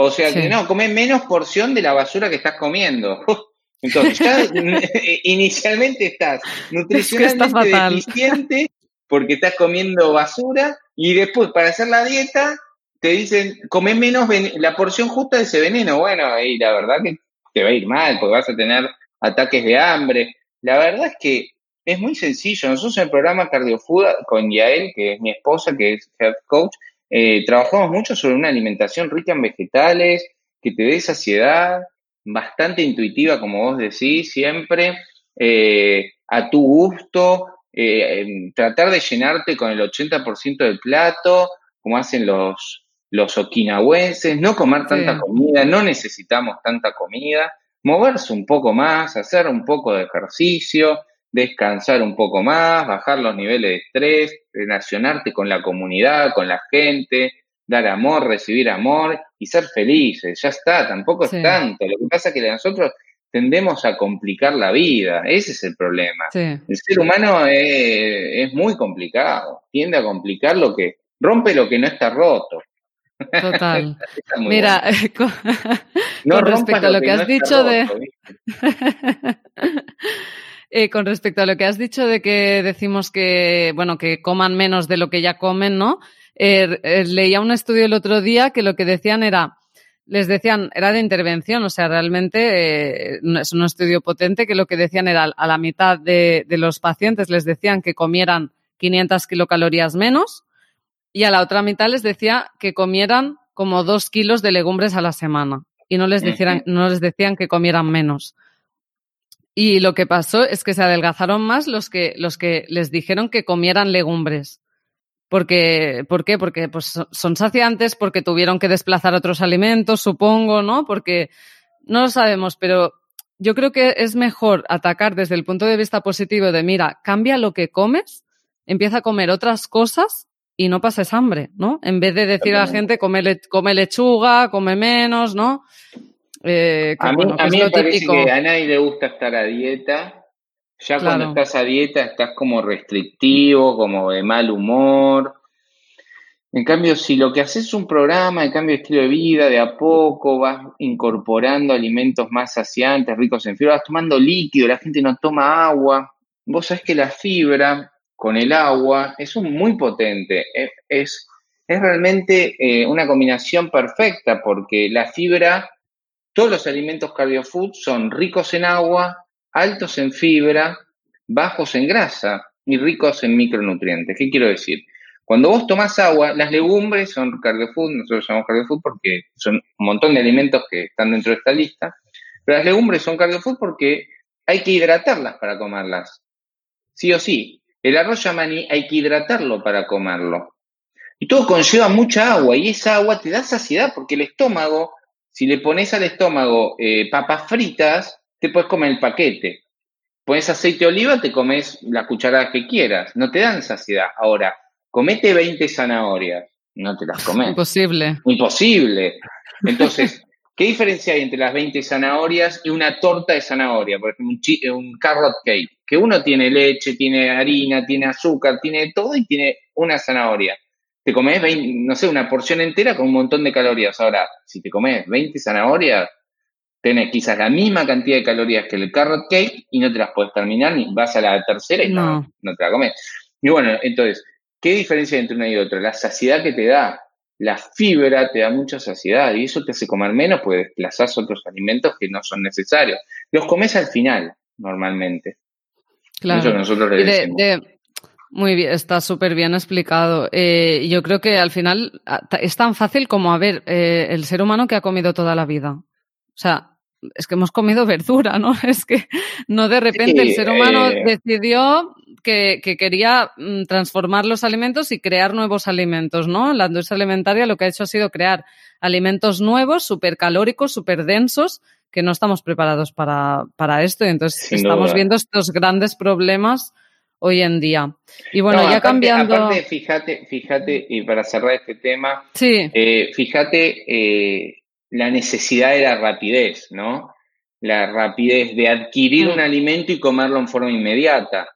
[SPEAKER 2] O sea que no, come menos porción de la basura que estás comiendo. Entonces, ya inicialmente estás nutricionalmente deficiente porque estás comiendo basura y después para hacer la dieta te dicen, come menos la porción justa de ese veneno. Bueno, y la verdad que te va a ir mal, porque vas a tener ataques de hambre. La verdad es que es muy sencillo. Nosotros en el programa Cardiofood con Yael, que es mi esposa, que es health coach, eh, trabajamos mucho sobre una alimentación rica en vegetales, que te dé saciedad, bastante intuitiva, como vos decís, siempre, eh, a tu gusto, eh, tratar de llenarte con el 80% del plato, como hacen los, los okinawenses, no comer tanta comida, no necesitamos tanta comida, moverse un poco más, hacer un poco de ejercicio, descansar un poco más, bajar los niveles de estrés, relacionarte con la comunidad, con la gente, dar amor, recibir amor y ser felices. Ya está, tampoco es tanto. Lo que pasa es que nosotros tendemos a complicar la vida, ese es el problema. El ser humano es, es muy complicado, tiende a complicar lo que rompe lo que no está roto.
[SPEAKER 1] Total. Mira, con, respecto a lo que, has dicho de... Eh, con respecto a lo que has dicho de que decimos que, bueno, que coman menos de lo que ya comen, ¿no? Eh, eh, leía un estudio el otro día que lo que decían era, les decían, era de intervención, o sea, realmente es un estudio potente que lo que decían era a la mitad de, de los pacientes les decían que comieran 500 kilocalorías menos y a la otra mitad les decía que comieran como dos kilos de legumbres a la semana y no les, decían, no les decían que comieran menos. Y lo que pasó es que se adelgazaron más los que, los que les dijeron que comieran legumbres. Porque, ¿Por qué? Porque pues, son saciantes, porque tuvieron que desplazar otros alimentos, supongo, ¿no? Porque no lo sabemos, pero yo creo que es mejor atacar desde el punto de vista positivo de, mira, cambia lo que comes, empieza a comer otras cosas y no pases hambre, ¿no? En vez de decir a la gente come, come lechuga, come menos, ¿no?
[SPEAKER 2] Eh, a mí, me parece que a nadie le gusta estar a dieta. Ya cuando estás a dieta estás como restrictivo, como de mal humor. En cambio, si lo que haces es un programa de cambio de estilo de vida, de a poco vas incorporando alimentos más saciantes, ricos en fibra, vas tomando líquido, la gente no toma agua. Vos sabés que la fibra con el agua, es un muy potente, es, es, realmente eh, una combinación perfecta porque la fibra, todos los alimentos cardiofood son ricos en agua, altos en fibra, bajos en grasa y ricos en micronutrientes. ¿Qué quiero decir? Cuando vos tomás agua, las legumbres son cardiofood, nosotros llamamos cardiofood porque son un montón de alimentos que están dentro de esta lista, pero las legumbres son cardiofood porque hay que hidratarlas para comerlas, sí o sí. El arroz yamaní hay que hidratarlo para comerlo. Y todo conlleva mucha agua y esa agua te da saciedad porque el estómago, si le pones al estómago eh, papas fritas, te puedes comer el paquete. Pones aceite de oliva, te comes las cucharadas que quieras. No te dan saciedad. Ahora, comete 20 zanahorias. No te las comes.
[SPEAKER 1] Imposible.
[SPEAKER 2] Imposible. Entonces, ¿qué diferencia hay entre las 20 zanahorias y una torta de zanahoria? Por ejemplo, un, un carrot cake que uno tiene leche, tiene harina, tiene azúcar, tiene todo y tiene una zanahoria. Te comes, no sé, una porción entera con un montón de calorías. Ahora, si te comes 20 zanahorias, tenés quizás la misma cantidad de calorías que el carrot cake y no te las puedes terminar ni vas a la tercera y no, no, te la comes. Y bueno, entonces, ¿qué diferencia entre una y otra? La saciedad que te da. La fibra te da mucha saciedad y eso te hace comer menos porque desplazás otros alimentos que no son necesarios. Los comes al final, normalmente.
[SPEAKER 1] Claro. Eso que nosotros le decimos. Muy bien, está súper bien explicado. Eh, yo creo que al final es tan fácil como, a ver, eh, el ser humano que ha comido toda la vida. O sea, es que hemos comido verdura, ¿no? Es que no de repente el ser humano eh, decidió que, que, quería mm, transformar los alimentos y crear nuevos alimentos, ¿no? La industria alimentaria lo que ha hecho ha sido crear alimentos nuevos, súper calóricos, súper densos, que no estamos preparados para, para esto. Y entonces estamos viendo estos grandes problemas hoy en día. Y bueno, ya cambiando.
[SPEAKER 2] Aparte, fíjate, fíjate, y para cerrar este tema, sí. Eh, fíjate eh, la necesidad de la rapidez, ¿no? La rapidez de adquirir mm. un alimento y comerlo en forma inmediata.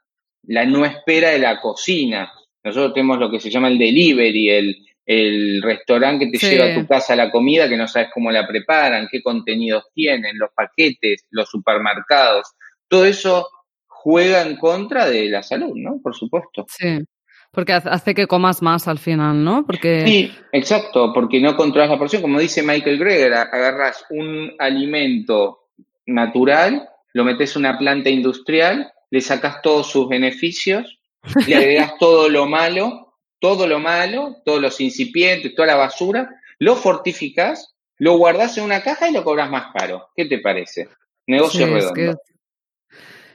[SPEAKER 2] La no espera de la cocina. Nosotros tenemos lo que se llama el delivery, el, el restaurante que te lleva a tu casa la comida que no sabes cómo la preparan, qué contenidos tienen, los paquetes, los supermercados. Todo eso juega en contra de la salud, ¿no? Por supuesto.
[SPEAKER 1] Sí. Porque hace que comas más al final, ¿no? Porque...
[SPEAKER 2] Sí, exacto, porque no controlas la porción. Como dice Michael Greger, agarras un alimento natural, lo metes en una planta industrial, le sacas todos sus beneficios, le agregas todo lo malo, todo lo malo, todos los incipientes, toda la basura, lo fortificas, lo guardas en una caja y lo cobras más caro. ¿Qué te parece? Negocio redondo.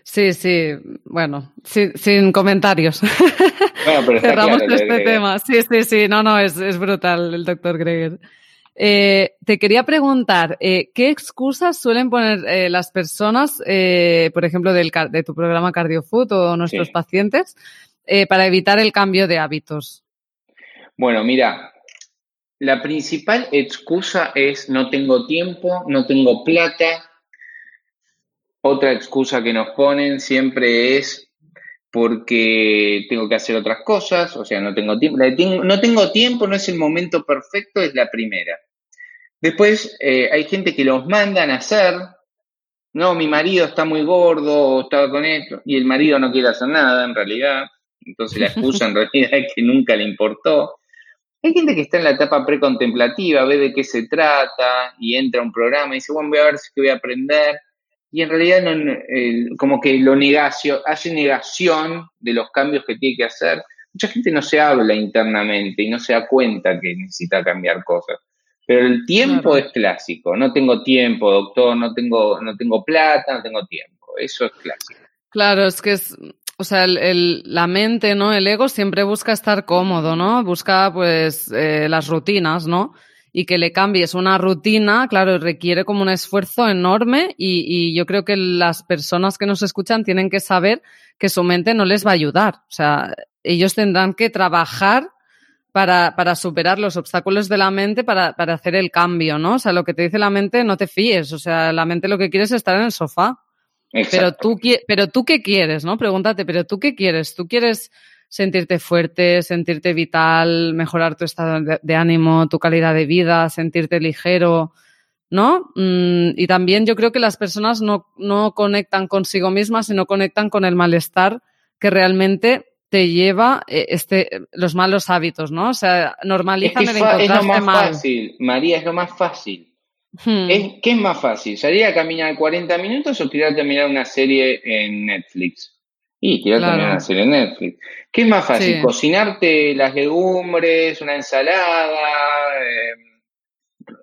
[SPEAKER 1] Sí, sí, bueno, sin comentarios. Cerramos este tema. Sí, sí, sí, no, no, es, es brutal el doctor Greger. Eh, te quería preguntar, eh, ¿qué excusas suelen poner eh, las personas, eh, por ejemplo, del, de tu programa CardioFood o nuestros pacientes, eh, para evitar el cambio de hábitos?
[SPEAKER 2] Bueno, mira, la principal excusa es no tengo tiempo, no tengo plata, otra excusa que nos ponen siempre es porque tengo que hacer otras cosas, o sea, no tengo tiempo. no tengo tiempo, no es el momento perfecto, es la primera. Después eh, hay gente que los mandan a hacer, no, mi marido está muy gordo o estaba con esto, y el marido no quiere hacer nada en realidad, entonces la excusa en realidad es que nunca le importó. Hay gente que está en la etapa precontemplativa, ve de qué se trata y entra a un programa y dice, bueno, voy a ver si voy a aprender y en realidad no, como que lo negacio, hace negación de los cambios que tiene que hacer. Mucha gente no se habla internamente y no se da cuenta que necesita cambiar cosas. Pero el tiempo es clásico. No tengo tiempo, doctor, no tengo, no tengo plata, no tengo tiempo. Eso es clásico.
[SPEAKER 1] Claro, es que es, o sea, el, la mente, ¿no? El ego siempre busca estar cómodo, ¿no? Busca, pues, eh, las rutinas, ¿no? Y que le cambies una rutina, claro, requiere como un esfuerzo enorme y, y, yo creo que las personas que nos escuchan tienen que saber que su mente no les va a ayudar. O sea, ellos tendrán que trabajar para, para superar los obstáculos de la mente para, para hacer el cambio, ¿no? O sea, lo que te dice la mente, no te fíes. O sea, la mente lo que quiere es estar en el sofá. Pero tú, pero tú qué quieres, ¿no? Pregúntate, pero tú qué quieres? ¿Tú quieres sentirte fuerte, sentirte vital, mejorar tu estado de, ánimo, tu calidad de vida, sentirte ligero, ¿no? Mm, y también yo creo que las personas no, no conectan consigo mismas, sino conectan con el malestar que realmente te lleva eh, este, los malos hábitos, ¿no? O sea, normalizan
[SPEAKER 2] el encontrarte es lo más fácil, María, es lo más fácil. Hmm. ¿Qué es más fácil? ¿Salir a caminar 40 minutos o tirarte a mirar una serie en Netflix? Y quiero también hacer en Netflix. ¿Qué es más fácil? ¿Cocinarte las legumbres, una ensalada, eh,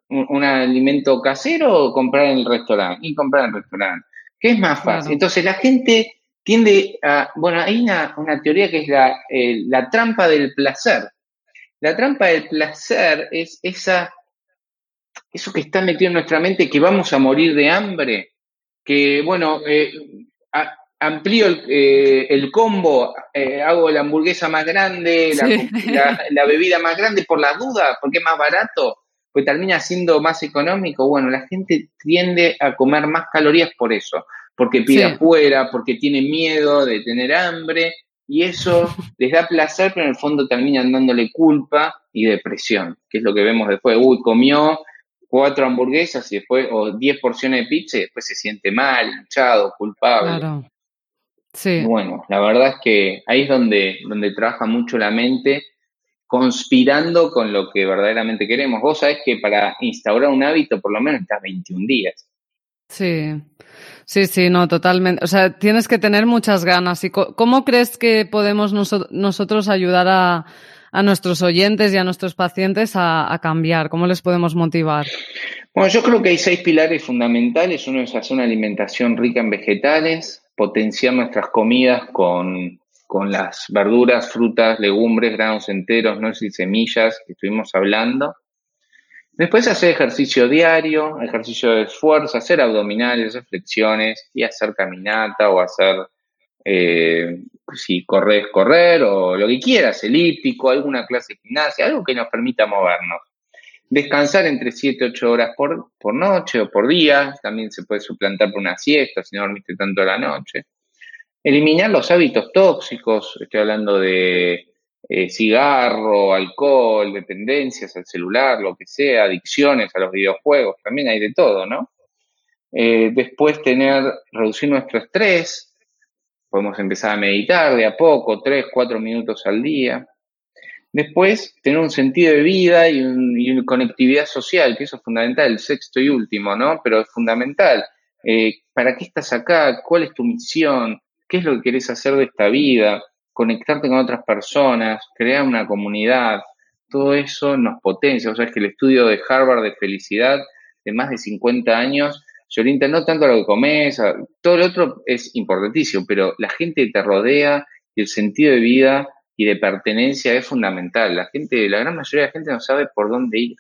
[SPEAKER 2] un, alimento casero o comprar en el restaurante? Y comprar en el restaurante. ¿Qué es más fácil? Entonces la gente tiende a... Bueno, hay una, una teoría que es la, la trampa del placer. La trampa del placer es esa, eso que está metido en nuestra mente que vamos a morir de hambre, que, bueno, eh, amplío el, eh, el combo, eh, hago la hamburguesa más grande, la, bebida más grande por las dudas, porque es más barato, pues termina siendo más económico. Bueno, la gente tiende a comer más calorías por eso, porque pide afuera, porque tiene miedo de tener hambre, y eso les da placer, pero en el fondo terminan dándole culpa y depresión, que es lo que vemos después. Uy, comió cuatro hamburguesas y después, o diez porciones de pizza y después se siente mal, hinchado, culpable. Claro. Sí. Bueno, la verdad es que ahí es donde, donde trabaja mucho la mente, conspirando con lo que verdaderamente queremos. Vos sabés que para instaurar un hábito por lo menos estás 21 días.
[SPEAKER 1] Sí, sí, sí, no, totalmente. O sea, tienes que tener muchas ganas. ¿Y cómo crees que podemos nosotros ayudar a, a nuestros oyentes y a nuestros pacientes a, cambiar? ¿Cómo les podemos motivar?
[SPEAKER 2] Bueno, yo creo que hay seis pilares fundamentales. Uno es hacer una alimentación rica en vegetales, potenciar nuestras comidas con, con las verduras, frutas, legumbres, granos enteros, nueces y semillas que estuvimos hablando. Después hacer ejercicio diario, ejercicio de esfuerzo, hacer abdominales, hacer flexiones y hacer caminata o hacer eh, si corres, correr o lo que quieras, elíptico, alguna clase de gimnasia, algo que nos permita movernos. Descansar entre 7 y 8 horas por, por noche o por día, también se puede suplantar por una siesta si no dormiste tanto a la noche. Eliminar los hábitos tóxicos, estoy hablando de eh, cigarro, alcohol, dependencias al celular, lo que sea, adicciones a los videojuegos, también hay de todo, ¿no? Eh, después tener, reducir nuestro estrés, Podemos empezar a meditar de a poco, tres, cuatro minutos al día. Después, tener un sentido de vida y, una conectividad social, que eso es fundamental, el sexto y último, ¿no? Pero es fundamental. Eh, ¿Para qué estás acá? ¿Cuál es tu misión? ¿Qué es lo que querés hacer de esta vida? Conectarte con otras personas, crear una comunidad. Todo eso nos potencia. O sea, es que el estudio de Harvard de felicidad de más de 50 años se orienta no tanto a lo que comes, todo lo otro es importantísimo, pero la gente que te rodea y el sentido de vida y de pertenencia es fundamental. La gente, la gran mayoría de la gente no sabe por dónde ir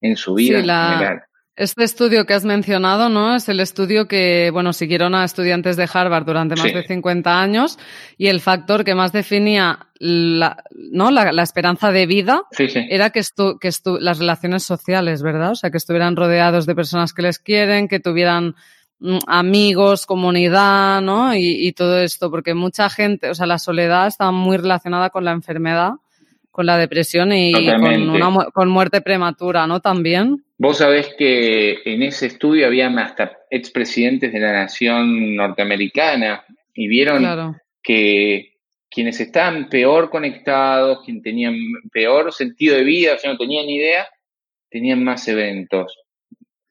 [SPEAKER 2] en su vida en general.
[SPEAKER 1] Este estudio que has mencionado, ¿no? Es el estudio que, bueno, siguieron a estudiantes de Harvard durante más de 50 años y el factor que más definía la, ¿no? la, esperanza de vida era que, que las relaciones sociales, ¿verdad? O sea, que estuvieran rodeados de personas que les quieren, que tuvieran amigos, comunidad, ¿no? Y, y todo esto, porque mucha gente, o sea, la soledad está muy relacionada con la enfermedad con la depresión y con, una, con muerte prematura, ¿no? También.
[SPEAKER 2] Vos sabés que en ese estudio había hasta expresidentes de la nación norteamericana y vieron que quienes estaban peor conectados, quienes tenían peor sentido de vida, o sea, no tenían ni idea, tenían más eventos,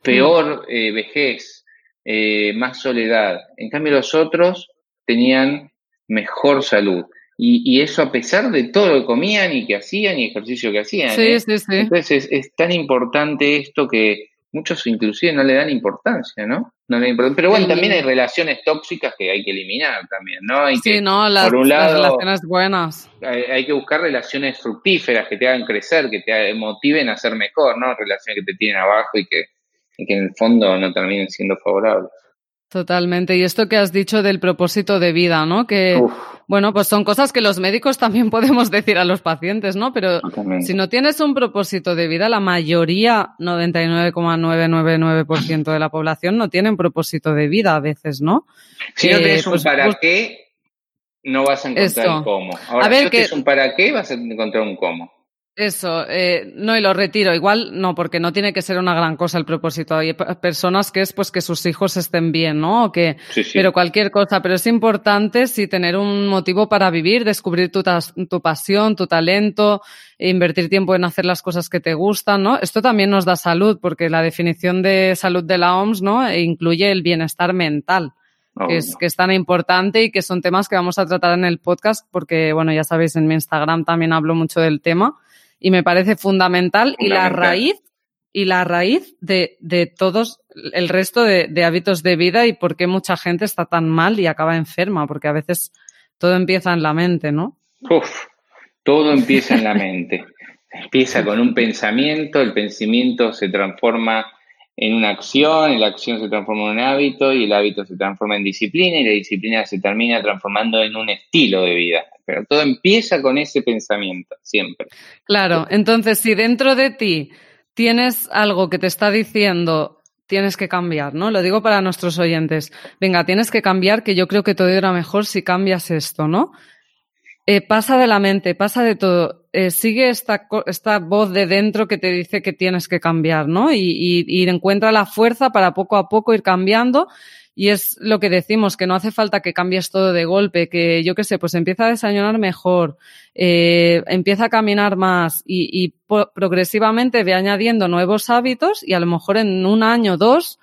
[SPEAKER 2] peor eh, vejez, eh, más soledad. En cambio los otros tenían mejor salud. Y, eso a pesar de todo lo que comían y que hacían y ejercicio que hacían. Sí, ¿eh? sí, sí. Entonces es, tan importante esto que muchos inclusive no le dan importancia, ¿no? no le Pero bueno, también hay relaciones tóxicas que hay que eliminar también, ¿no? Hay
[SPEAKER 1] sí, no, las, por un lado, relaciones buenas.
[SPEAKER 2] Hay, que buscar relaciones fructíferas que te hagan crecer, que te motiven a ser mejor, ¿no? Relaciones que te tienen abajo y que, y que en el fondo no terminen siendo favorables.
[SPEAKER 1] Totalmente. Y esto que has dicho del propósito de vida, ¿no? Que, bueno, pues son cosas que los médicos también podemos decir a los pacientes, ¿no? Pero si no tienes un propósito de vida, la mayoría, 99,999% de la población no tienen propósito de vida a veces, ¿no?
[SPEAKER 2] Si no tienes un pues, para pues qué, no vas a encontrar un cómo. Ahora, si no tienes un para qué, vas a encontrar un cómo.
[SPEAKER 1] Eso, eh, no, y lo retiro. Igual no, porque no tiene que ser una gran cosa el propósito. Hay personas que es pues que sus hijos estén bien, ¿no? O que, Pero cualquier cosa. Pero es importante sí tener un motivo para vivir, descubrir tu, tu pasión, tu talento, e invertir tiempo en hacer las cosas que te gustan, ¿no? Esto también nos da salud, porque la definición de salud de la OMS, ¿no? E incluye el bienestar mental. Que, es, que es tan importante y que son temas que vamos a tratar en el podcast, porque, bueno, ya sabéis, en mi Instagram también hablo mucho del tema y me parece fundamental, y la raíz y la raíz de, de todos el resto de, de, hábitos de vida y por qué mucha gente está tan mal y acaba enferma, porque a veces todo empieza en la mente, ¿no?
[SPEAKER 2] Uf, todo empieza en la mente. Empieza con un pensamiento, el pensamiento se transforma en una acción, la acción se transforma en un hábito y el hábito se transforma en disciplina y la disciplina se termina transformando en un estilo de vida. Pero todo empieza con ese pensamiento, siempre.
[SPEAKER 1] Claro, entonces si dentro de ti tienes algo que te está diciendo tienes que cambiar, ¿no? Lo digo para nuestros oyentes. Venga, tienes que cambiar, que yo creo que todo irá mejor si cambias esto, ¿no? Eh, pasa de la mente, pasa de todo. Eh, sigue esta, esta voz de dentro que te dice que tienes que cambiar, ¿no? Y, y, encuentra la fuerza para poco a poco ir cambiando. Y es lo que decimos, que no hace falta que cambies todo de golpe, que yo qué sé, pues empieza a desayunar mejor, eh, empieza a caminar más y, y progresivamente ve añadiendo nuevos hábitos y a lo mejor en un año o dos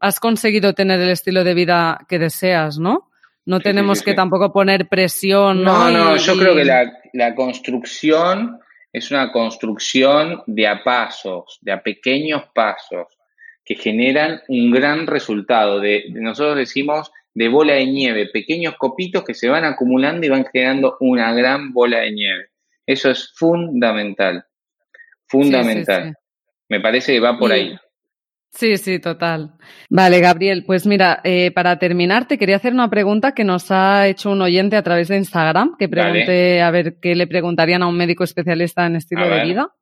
[SPEAKER 1] has conseguido tener el estilo de vida que deseas, ¿no? No tenemos que tampoco poner presión.
[SPEAKER 3] No, no, yo creo que la, la, construcción es una construcción de a pasos, de a pequeños pasos, que generan un gran resultado. De, nosotros decimos de bola de nieve, pequeños copitos que se van acumulando y van generando una gran bola de nieve. Eso es fundamental, fundamental. Me parece que va por ahí.
[SPEAKER 1] Sí, sí, total. Vale, Gabriel, pues mira, eh, para terminar, te quería hacer una pregunta que nos ha hecho un oyente a través de Instagram, que pregunté a ver qué le preguntarían a un médico especialista en estilo de vida.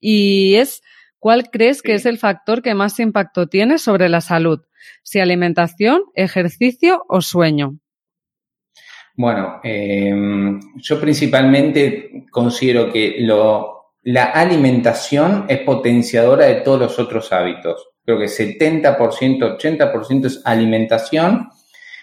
[SPEAKER 1] Y es, ¿cuál crees que es el factor que más impacto tiene sobre la salud? Si alimentación, ejercicio o sueño.
[SPEAKER 2] Bueno, em, yo principalmente considero que lo, la alimentación es potenciadora de todos los otros hábitos creo que 70%, 80% es alimentación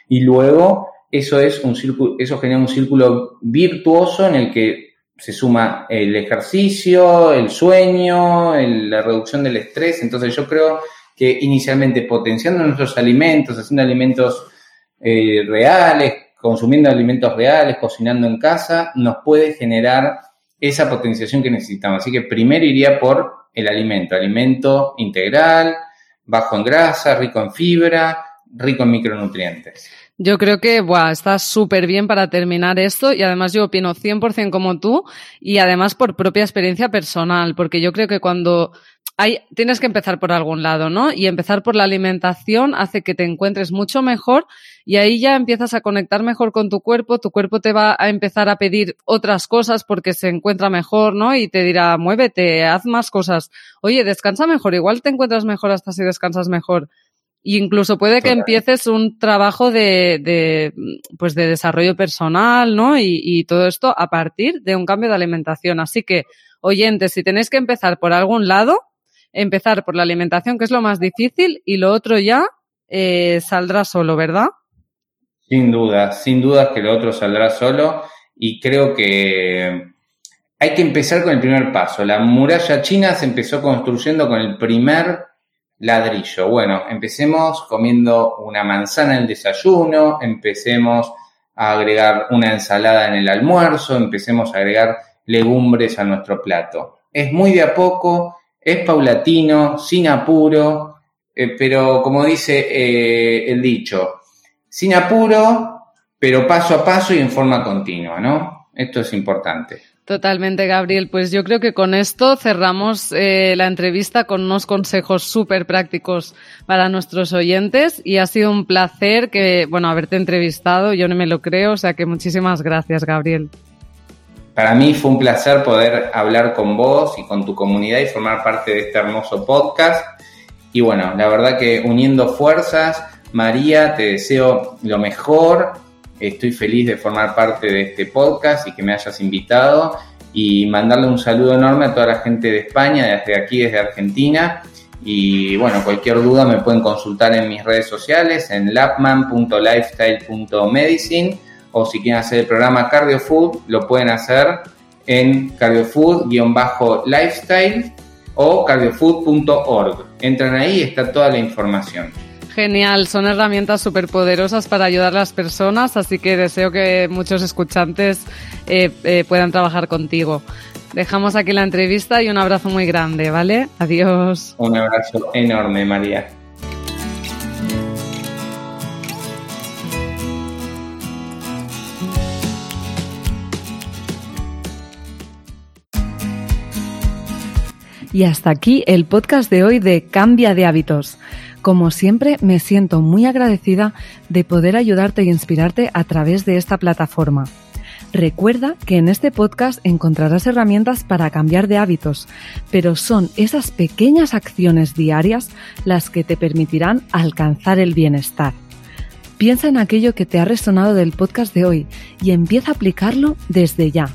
[SPEAKER 2] y luego eso es un círculo, eso genera un círculo virtuoso en el que se suma el ejercicio, el sueño, la reducción del estrés. Entonces yo creo que inicialmente potenciando nuestros alimentos, haciendo alimentos eh, reales, consumiendo alimentos reales, cocinando en casa, nos puede generar esa potenciación que necesitamos. Así que primero iría por el alimento, alimento integral, bajo en grasa, rico en fibra, rico en micronutrientes.
[SPEAKER 1] Yo creo que buah, está súper bien para terminar esto y además yo opino 100% como tú y además por propia experiencia personal, porque yo creo que cuando hay, tienes que empezar por algún lado, ¿no? Y empezar por la alimentación hace que te encuentres mucho mejor y ahí ya empiezas a conectar mejor con tu cuerpo, tu cuerpo te va a empezar a pedir otras cosas porque se encuentra mejor, ¿no? Y te dirá, muévete, haz más cosas. Oye, descansa mejor, igual te encuentras mejor hasta si descansas mejor. Y incluso puede que empieces un trabajo de, de, pues de desarrollo personal, ¿no? Y, y, todo esto a partir de un cambio de alimentación. Así que, oyentes, si tenéis que empezar por algún lado, empezar por la alimentación, que es lo más difícil, y lo otro ya eh, saldrá solo, ¿verdad?
[SPEAKER 2] Sin duda, sin duda que lo otro saldrá solo. Y creo que hay que empezar con el primer paso. La muralla china se empezó construyendo con el primer ladrillo. Bueno, empecemos comiendo una manzana en el desayuno, empecemos a agregar una ensalada en el almuerzo, empecemos a agregar legumbres a nuestro plato. Es muy de a poco, es paulatino, sin apuro, eh, pero como dice eh, el dicho, sin apuro, pero paso a paso y en forma continua, ¿no? Esto es importante.
[SPEAKER 1] Totalmente, Gabriel. Pues yo creo que con esto cerramos eh, la entrevista con unos consejos súper prácticos para nuestros oyentes y ha sido un placer que, bueno, haberte entrevistado. Yo no me lo creo, o sea que muchísimas gracias, Gabriel.
[SPEAKER 2] Para mí fue un placer poder hablar con vos y con tu comunidad y formar parte de este hermoso podcast. Y bueno, la verdad que uniendo fuerzas, María, te deseo lo mejor Estoy feliz de formar parte de este podcast y que me hayas invitado y mandarle un saludo enorme a toda la gente de España, desde aquí, desde Argentina. Y bueno, cualquier duda me pueden consultar en mis redes sociales, en lapman.lifestyle.medicine o si quieren hacer el programa CardioFood, lo pueden hacer en cardiofood-lifestyle o cardiofood.org. Entran ahí y está toda la información.
[SPEAKER 1] Genial, son herramientas súper poderosas para ayudar a las personas, así que deseo que muchos escuchantes eh, eh, puedan trabajar contigo. Dejamos aquí la entrevista y un abrazo muy grande, ¿vale? Adiós.
[SPEAKER 2] Un abrazo enorme, María.
[SPEAKER 1] Y hasta aquí el podcast de hoy de Cambia de hábitos. Como siempre, me siento muy agradecida de poder ayudarte e inspirarte a través de esta plataforma. Recuerda que en este podcast encontrarás herramientas para cambiar de hábitos, pero son esas pequeñas acciones diarias las que te permitirán alcanzar el bienestar. Piensa en aquello que te ha resonado del podcast de hoy y empieza a aplicarlo desde ya.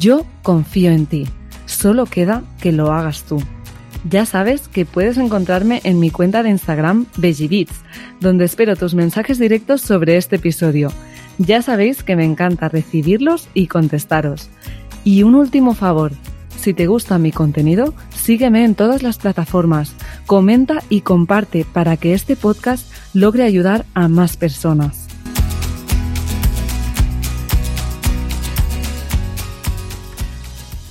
[SPEAKER 1] Yo confío en ti. Solo queda que lo hagas tú. Ya sabes que puedes encontrarme en mi cuenta de Instagram BegiBeats, donde espero tus mensajes directos sobre este episodio. Ya sabéis que me encanta recibirlos y contestaros. Y un último favor, si te gusta mi contenido, sígueme en todas las plataformas, comenta y comparte para que este podcast logre ayudar a más personas.